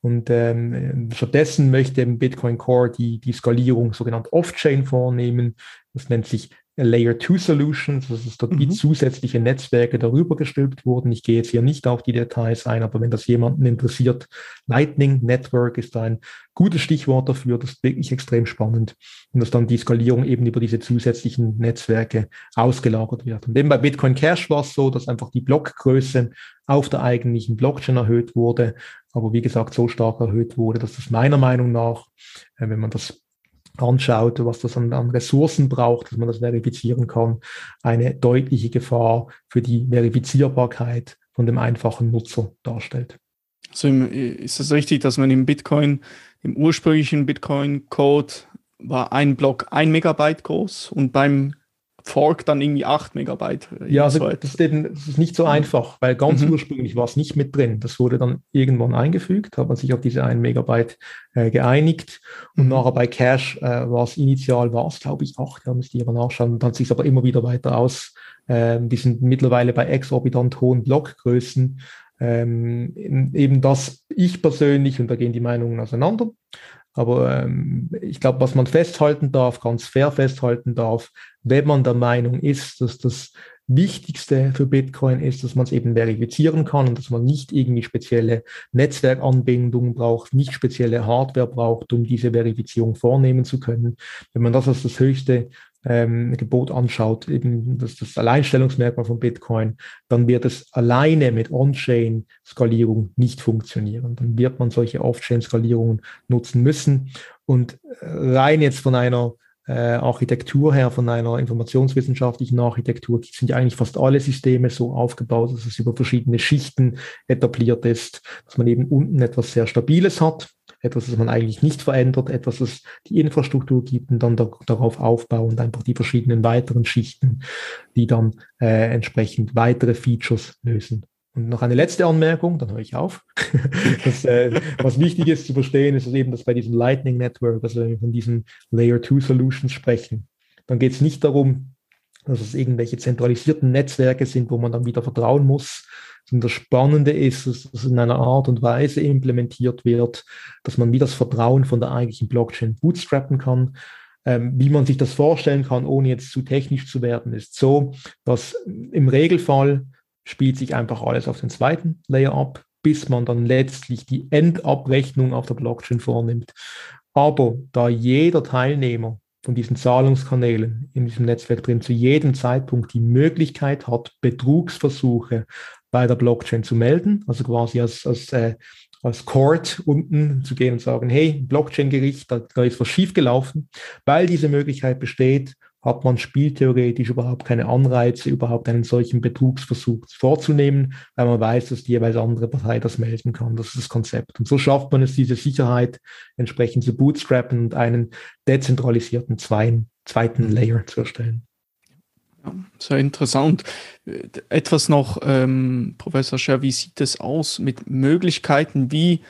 Und ähm, stattdessen möchte Bitcoin Core die, die Skalierung sogenannt Off-Chain vornehmen. Das nennt sich Layer 2 Solutions, das ist dort mhm. wie zusätzliche Netzwerke darüber gestülpt wurden. Ich gehe jetzt hier nicht auf die Details ein, aber wenn das jemanden interessiert, Lightning Network ist ein gutes Stichwort dafür, das ist wirklich extrem spannend und dass dann die Skalierung eben über diese zusätzlichen Netzwerke ausgelagert wird. Und eben bei Bitcoin Cash war es so, dass einfach die Blockgröße auf der eigentlichen Blockchain erhöht wurde, aber wie gesagt so stark erhöht wurde, dass das meiner Meinung nach, äh, wenn man das anschaut, was das an, an, Ressourcen braucht, dass man das verifizieren kann, eine deutliche Gefahr für die Verifizierbarkeit von dem einfachen Nutzer darstellt. Also ist es richtig, dass man im Bitcoin, im ursprünglichen Bitcoin-Code war ein Block ein Megabyte groß und beim Fork dann irgendwie 8 Megabyte. Ja, also das ist, eben, das ist nicht so einfach, weil ganz mhm. ursprünglich war es nicht mit drin. Das wurde dann irgendwann eingefügt, hat man sich auf diese 1 Megabyte äh, geeinigt und mhm. nachher bei Cache äh, war es initial, war es glaube ich 8, da müsst ihr aber nachschauen, dann hat sich aber immer wieder weiter aus. Ähm, die sind mittlerweile bei exorbitant hohen Blockgrößen. Ähm, eben das ich persönlich, und da gehen die Meinungen auseinander, aber ähm, ich glaube, was man festhalten darf, ganz fair festhalten darf, wenn man der Meinung ist, dass das Wichtigste für Bitcoin ist, dass man es eben verifizieren kann und dass man nicht irgendwie spezielle Netzwerkanbindungen braucht, nicht spezielle Hardware braucht, um diese Verifizierung vornehmen zu können. Wenn man das als das höchste ähm, Gebot anschaut, eben das, das Alleinstellungsmerkmal von Bitcoin, dann wird es alleine mit On-Chain-Skalierung nicht funktionieren. Dann wird man solche Off-Chain-Skalierungen nutzen müssen. Und rein jetzt von einer äh, Architektur her, von einer informationswissenschaftlichen Architektur, sind ja eigentlich fast alle Systeme so aufgebaut, dass es über verschiedene Schichten etabliert ist, dass man eben unten etwas sehr Stabiles hat, etwas, das man eigentlich nicht verändert, etwas, das die Infrastruktur gibt und dann da, darauf aufbauen einfach die verschiedenen weiteren Schichten, die dann äh, entsprechend weitere Features lösen. Und noch eine letzte Anmerkung, dann höre ich auf. das, äh, was wichtig ist zu verstehen, ist eben, dass bei diesem Lightning Network, also wenn wir von diesen Layer 2 Solutions sprechen, dann geht es nicht darum, dass es irgendwelche zentralisierten Netzwerke sind, wo man dann wieder vertrauen muss, das Spannende ist, dass es in einer Art und Weise implementiert wird, dass man wie das Vertrauen von der eigentlichen Blockchain bootstrappen kann. Ähm, wie man sich das vorstellen kann, ohne jetzt zu technisch zu werden, ist so, dass im Regelfall spielt sich einfach alles auf den zweiten Layer ab, bis man dann letztlich die Endabrechnung auf der Blockchain vornimmt. Aber da jeder Teilnehmer von diesen Zahlungskanälen in diesem Netzwerk drin zu jedem Zeitpunkt die Möglichkeit hat, Betrugsversuche bei der Blockchain zu melden, also quasi als, als, äh, als Court unten zu gehen und sagen, hey, Blockchain-Gericht, da, da ist was schiefgelaufen. Weil diese Möglichkeit besteht, hat man spieltheoretisch überhaupt keine Anreize, überhaupt einen solchen Betrugsversuch vorzunehmen, weil man weiß, dass die jeweils andere Partei das melden kann. Das ist das Konzept. Und so schafft man es, diese Sicherheit entsprechend zu bootstrappen und einen dezentralisierten zweiten, zweiten Layer zu erstellen. Sehr interessant. Etwas noch, ähm, Professor Scher, wie sieht es aus mit Möglichkeiten, wie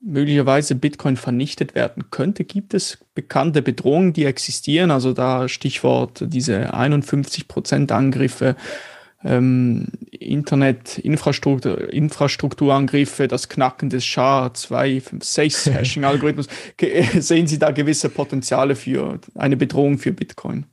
möglicherweise Bitcoin vernichtet werden könnte? Gibt es bekannte Bedrohungen, die existieren? Also da Stichwort diese 51% Angriffe ähm, Internet-Infrastruktur, Infrastrukturangriffe, das Knacken des SHA-256-Hashing-Algorithmus. Sehen Sie da gewisse Potenziale für eine Bedrohung für Bitcoin?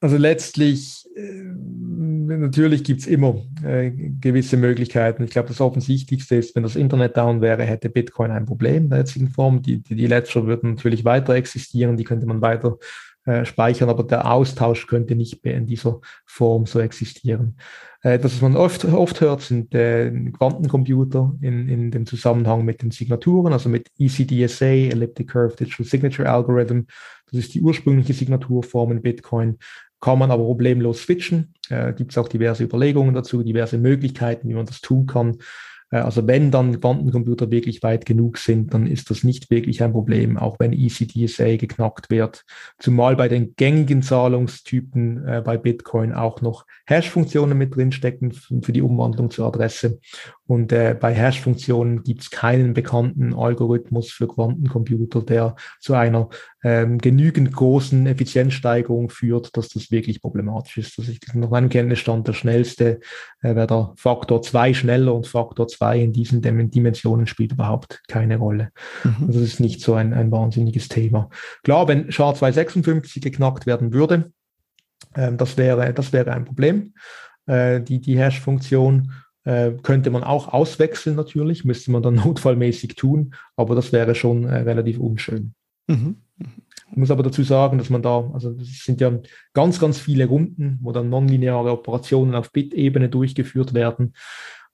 Also letztlich, äh, natürlich gibt es immer äh, gewisse Möglichkeiten. Ich glaube, das Offensichtlichste ist, wenn das Internet down wäre, hätte Bitcoin ein Problem in der jetzigen Form. Die, die, die Ledger würden natürlich weiter existieren, die könnte man weiter äh, speichern, aber der Austausch könnte nicht mehr in dieser Form so existieren. Das, was man oft, oft hört, sind äh, Quantencomputer in, in dem Zusammenhang mit den Signaturen, also mit ECDSA, Elliptic Curve Digital Signature Algorithm. Das ist die ursprüngliche Signaturform in Bitcoin. Kann man aber problemlos switchen. Äh, Gibt es auch diverse Überlegungen dazu, diverse Möglichkeiten, wie man das tun kann. Äh, also wenn dann Quantencomputer wirklich weit genug sind, dann ist das nicht wirklich ein Problem, auch wenn ECDSA geknackt wird. Zumal bei den gängigen Zahlungstypen äh, bei Bitcoin auch noch Hash-Funktionen mit drinstecken für die Umwandlung zur Adresse. Und äh, bei Hash-Funktionen gibt es keinen bekannten Algorithmus für Quantencomputer, der zu einer ähm, genügend großen Effizienzsteigerung führt, dass das wirklich problematisch ist. Also ich nach meinem Kenntnisstand der schnellste äh, wäre der Faktor 2 schneller und Faktor 2 in diesen Dimensionen spielt überhaupt keine Rolle. Mhm. Also das ist nicht so ein, ein wahnsinniges Thema. Klar, wenn SHA-256 geknackt werden würde, ähm, das, wäre, das wäre ein Problem. Äh, die die Hash-Funktion äh, könnte man auch auswechseln natürlich, müsste man dann notfallmäßig tun, aber das wäre schon äh, relativ unschön. Mhm. Ich muss aber dazu sagen, dass man da, also es sind ja ganz, ganz viele Runden, wo dann nonlineare Operationen auf Bit-Ebene durchgeführt werden.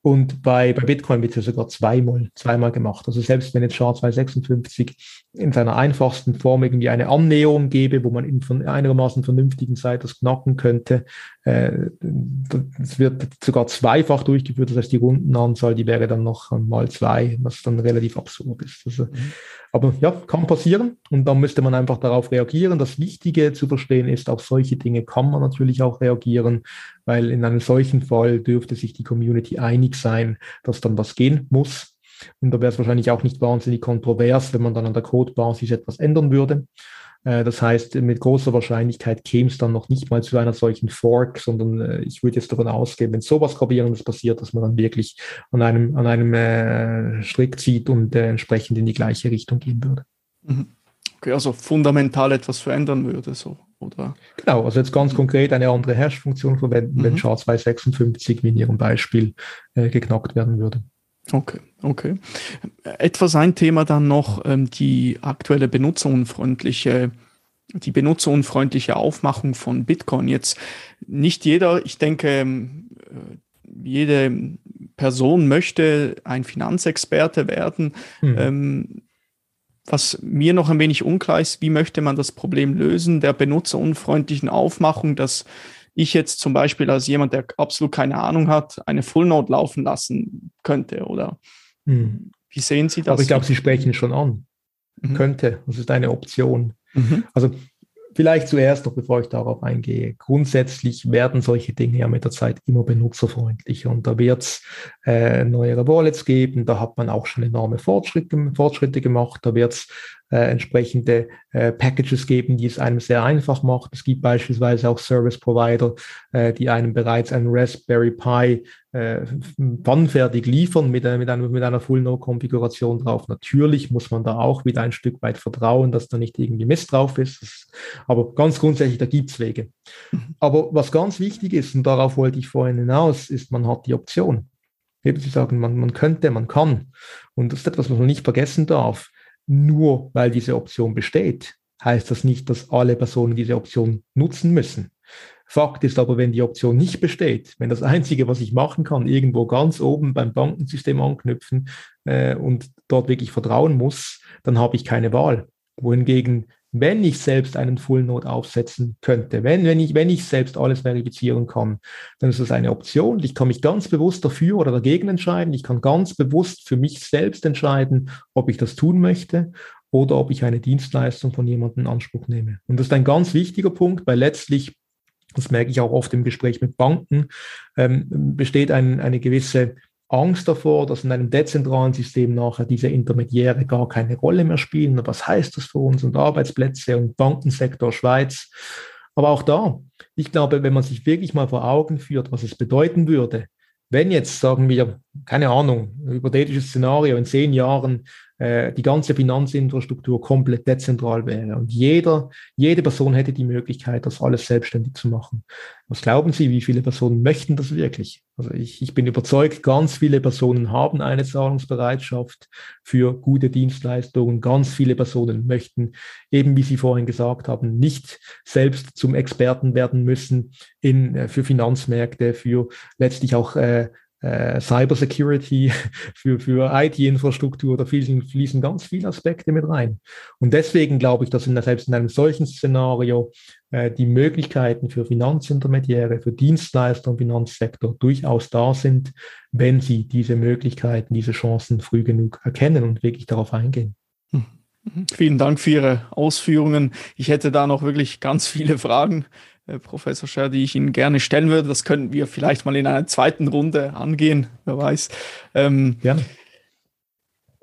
Und bei, bei Bitcoin wird es ja sogar zweimal, zweimal gemacht. Also selbst wenn jetzt SHA-256 in seiner einfachsten Form irgendwie eine Annäherung gäbe, wo man in von einigermaßen vernünftigen Seite das knacken könnte, äh, das wird sogar zweifach durchgeführt. Das heißt, die Rundenanzahl, die wäre dann noch mal zwei, was dann relativ absurd ist. Also, mhm. Aber ja, kann passieren und dann müsste man einfach darauf reagieren. Das Wichtige zu verstehen ist, auf solche Dinge kann man natürlich auch reagieren, weil in einem solchen Fall dürfte sich die Community einig sein, dass dann was gehen muss. Und da wäre es wahrscheinlich auch nicht wahnsinnig kontrovers, wenn man dann an der Codebasis etwas ändern würde. Äh, das heißt, mit großer Wahrscheinlichkeit käme es dann noch nicht mal zu einer solchen Fork, sondern äh, ich würde jetzt davon ausgehen, wenn sowas Gravierendes passiert, dass man dann wirklich an einem, an einem äh, Strick zieht und entsprechend in die gleiche Richtung gehen würde. Mhm. Okay, also fundamental etwas verändern würde, so, oder? Genau, also jetzt ganz konkret eine andere Hash-Funktion verwenden, mhm. wenn SHA-256 wie in Ihrem Beispiel äh, geknackt werden würde. Okay, okay. Etwas ein Thema dann noch, ähm, die aktuelle benutzerunfreundliche, die benutzerunfreundliche Aufmachung von Bitcoin. Jetzt nicht jeder, ich denke, ähm, äh, jede Person möchte ein Finanzexperte werden. Mhm. Ähm, was mir noch ein wenig unklar ist, wie möchte man das Problem lösen, der benutzerunfreundlichen Aufmachung, dass ich jetzt zum Beispiel als jemand, der absolut keine Ahnung hat, eine Full Note laufen lassen könnte, oder? Hm. Wie sehen Sie das? Aber ich glaube, Sie sprechen schon an. Mhm. Könnte. Das ist eine Option. Mhm. Also Vielleicht zuerst noch, bevor ich darauf eingehe. Grundsätzlich werden solche Dinge ja mit der Zeit immer benutzerfreundlicher und da wird es äh, neuere Wallets geben. Da hat man auch schon enorme Fortschritte, Fortschritte gemacht. Da wird es äh, entsprechende äh, Packages geben, die es einem sehr einfach macht. Es gibt beispielsweise auch Service Provider, äh, die einem bereits einen Raspberry Pi äh, pannenfertig liefern mit, äh, mit, einer, mit einer Full-No-Konfiguration drauf. Natürlich muss man da auch wieder ein Stück weit vertrauen, dass da nicht irgendwie Mist drauf ist. ist aber ganz grundsätzlich, da gibt's Wege. Mhm. Aber was ganz wichtig ist, und darauf wollte ich vorhin hinaus, ist, man hat die Option. Eben Sie sagen, man, man könnte, man kann. Und das ist etwas, was man nicht vergessen darf nur weil diese Option besteht, heißt das nicht, dass alle Personen diese Option nutzen müssen. Fakt ist aber, wenn die Option nicht besteht, wenn das Einzige, was ich machen kann, irgendwo ganz oben beim Bankensystem anknüpfen äh, und dort wirklich vertrauen muss, dann habe ich keine Wahl. Wohingegen wenn ich selbst einen Full Node aufsetzen könnte, wenn, wenn, ich, wenn ich selbst alles verifizieren kann, dann ist das eine Option. Ich kann mich ganz bewusst dafür oder dagegen entscheiden. Ich kann ganz bewusst für mich selbst entscheiden, ob ich das tun möchte. oder ob ich eine Dienstleistung von jemandem in Anspruch nehme. Und das ist ein ganz wichtiger Punkt, weil letztlich, das merke ich auch oft im Gespräch mit Banken, ähm, besteht ein, eine gewisse Angst davor, dass in einem dezentralen System nachher diese Intermediäre gar keine Rolle mehr spielen. was heißt das für uns und Arbeitsplätze und Bankensektor Schweiz? Aber auch da, ich glaube, wenn man sich wirklich mal vor Augen führt, was es bedeuten würde, wenn jetzt, sagen wir, keine Ahnung, hypothetisches Szenario, in zehn Jahren äh, die ganze Finanzinfrastruktur komplett dezentral wäre und jeder, jede Person hätte die Möglichkeit, das alles selbstständig zu machen. Was glauben Sie, wie viele Personen möchten das wirklich? Also ich, ich bin überzeugt, ganz viele Personen haben eine Zahlungsbereitschaft für gute Dienstleistungen. Ganz viele Personen möchten, eben wie Sie vorhin gesagt haben, nicht selbst zum Experten werden müssen in, äh, für Finanzmärkte, für letztlich auch äh, äh, Cybersecurity, für, für IT-Infrastruktur, da fließen, fließen ganz viele Aspekte mit rein. Und deswegen glaube ich, dass in, selbst in einem solchen Szenario äh, die Möglichkeiten für Finanzintermediäre, für Dienstleister im Finanzsektor durchaus da sind, wenn sie diese Möglichkeiten, diese Chancen früh genug erkennen und wirklich darauf eingehen. Hm. Vielen Dank für Ihre Ausführungen. Ich hätte da noch wirklich ganz viele Fragen. Äh, Professor Scher, die ich Ihnen gerne stellen würde. Das könnten wir vielleicht mal in einer zweiten Runde angehen, wer weiß. Ähm, gerne.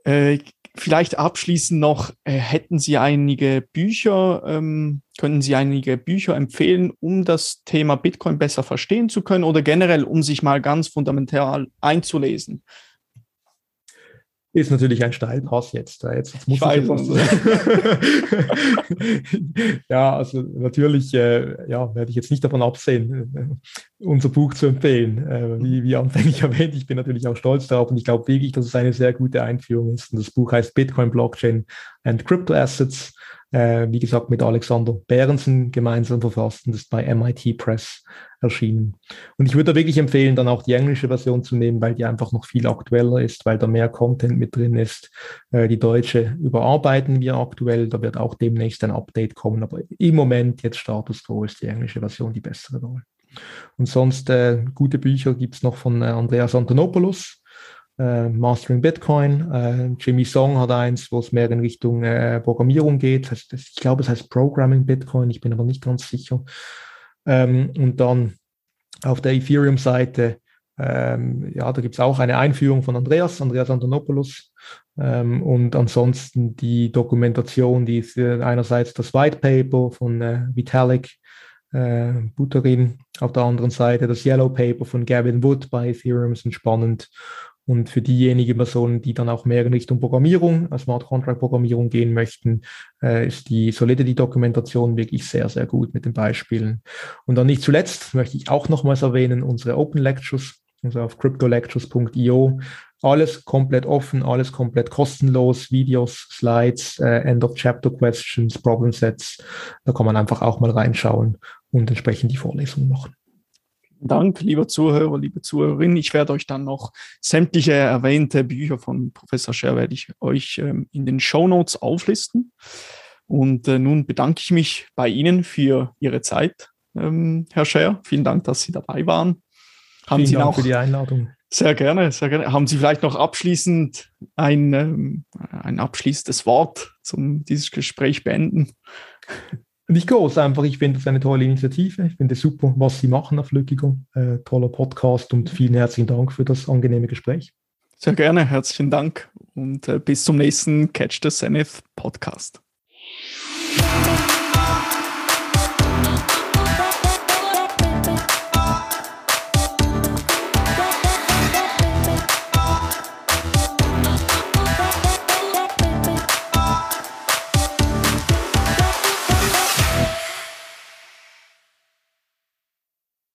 Äh, vielleicht abschließend noch, äh, hätten Sie einige Bücher, ähm, können Sie einige Bücher empfehlen, um das Thema Bitcoin besser verstehen zu können oder generell, um sich mal ganz fundamental einzulesen? Ist natürlich ein Steilpass jetzt. Jetzt, jetzt muss ich, ich ja, also natürlich äh, ja, werde ich jetzt nicht davon absehen, äh, unser Buch zu empfehlen. Äh, wie, wie anfänglich erwähnt, ich bin natürlich auch stolz darauf und ich glaube wirklich, dass es eine sehr gute Einführung ist. Und das Buch heißt Bitcoin, Blockchain and Crypto Assets äh, wie gesagt, mit Alexander Behrensen gemeinsam verfasst und ist bei MIT Press erschienen. Und ich würde wirklich empfehlen, dann auch die englische Version zu nehmen, weil die einfach noch viel aktueller ist, weil da mehr Content mit drin ist. Äh, die deutsche überarbeiten wir aktuell, da wird auch demnächst ein Update kommen, aber im Moment jetzt Status quo ist die englische Version die bessere Wahl. Und sonst äh, gute Bücher gibt's noch von äh, Andreas Antonopoulos, äh, Mastering Bitcoin. Äh, Jimmy Song hat eins, wo es mehr in Richtung äh, Programmierung geht. Das, das, ich glaube, es heißt Programming Bitcoin, ich bin aber nicht ganz sicher. Ähm, und dann auf der Ethereum-Seite, ähm, ja, da gibt es auch eine Einführung von Andreas, Andreas Antonopoulos. Ähm, und ansonsten die Dokumentation, die ist äh, einerseits das White Paper von äh, Vitalik äh, Buterin, auf der anderen Seite das Yellow Paper von Gavin Wood bei Ethereum sind spannend. Und für diejenigen Personen, die dann auch mehr in Richtung Programmierung, äh, Smart Contract Programmierung gehen möchten, äh, ist die Solidity-Dokumentation wirklich sehr, sehr gut mit den Beispielen. Und dann nicht zuletzt möchte ich auch nochmals erwähnen, unsere Open Lectures, also auf cryptolectures.io. Alles komplett offen, alles komplett kostenlos, Videos, Slides, äh, End of Chapter Questions, Problem Sets. Da kann man einfach auch mal reinschauen und entsprechend die Vorlesungen machen. Dank, lieber Zuhörer, liebe Zuhörerin. Ich werde euch dann noch sämtliche erwähnte Bücher von Professor Scher werde ich euch ähm, in den Show Notes auflisten. Und äh, nun bedanke ich mich bei Ihnen für Ihre Zeit, ähm, Herr Scher. Vielen Dank, dass Sie dabei waren. Haben Vielen Sie Dank noch, für die Einladung. Sehr gerne, sehr gerne. Haben Sie vielleicht noch abschließend ein, ähm, ein abschließendes Wort zum dieses Gespräch beenden? Nicht groß, einfach, ich finde es eine tolle Initiative. Ich finde es super, was Sie machen auf Lückigo. Äh, toller Podcast und vielen herzlichen Dank für das angenehme Gespräch. Sehr gerne, herzlichen Dank und äh, bis zum nächsten Catch the Zenith Podcast.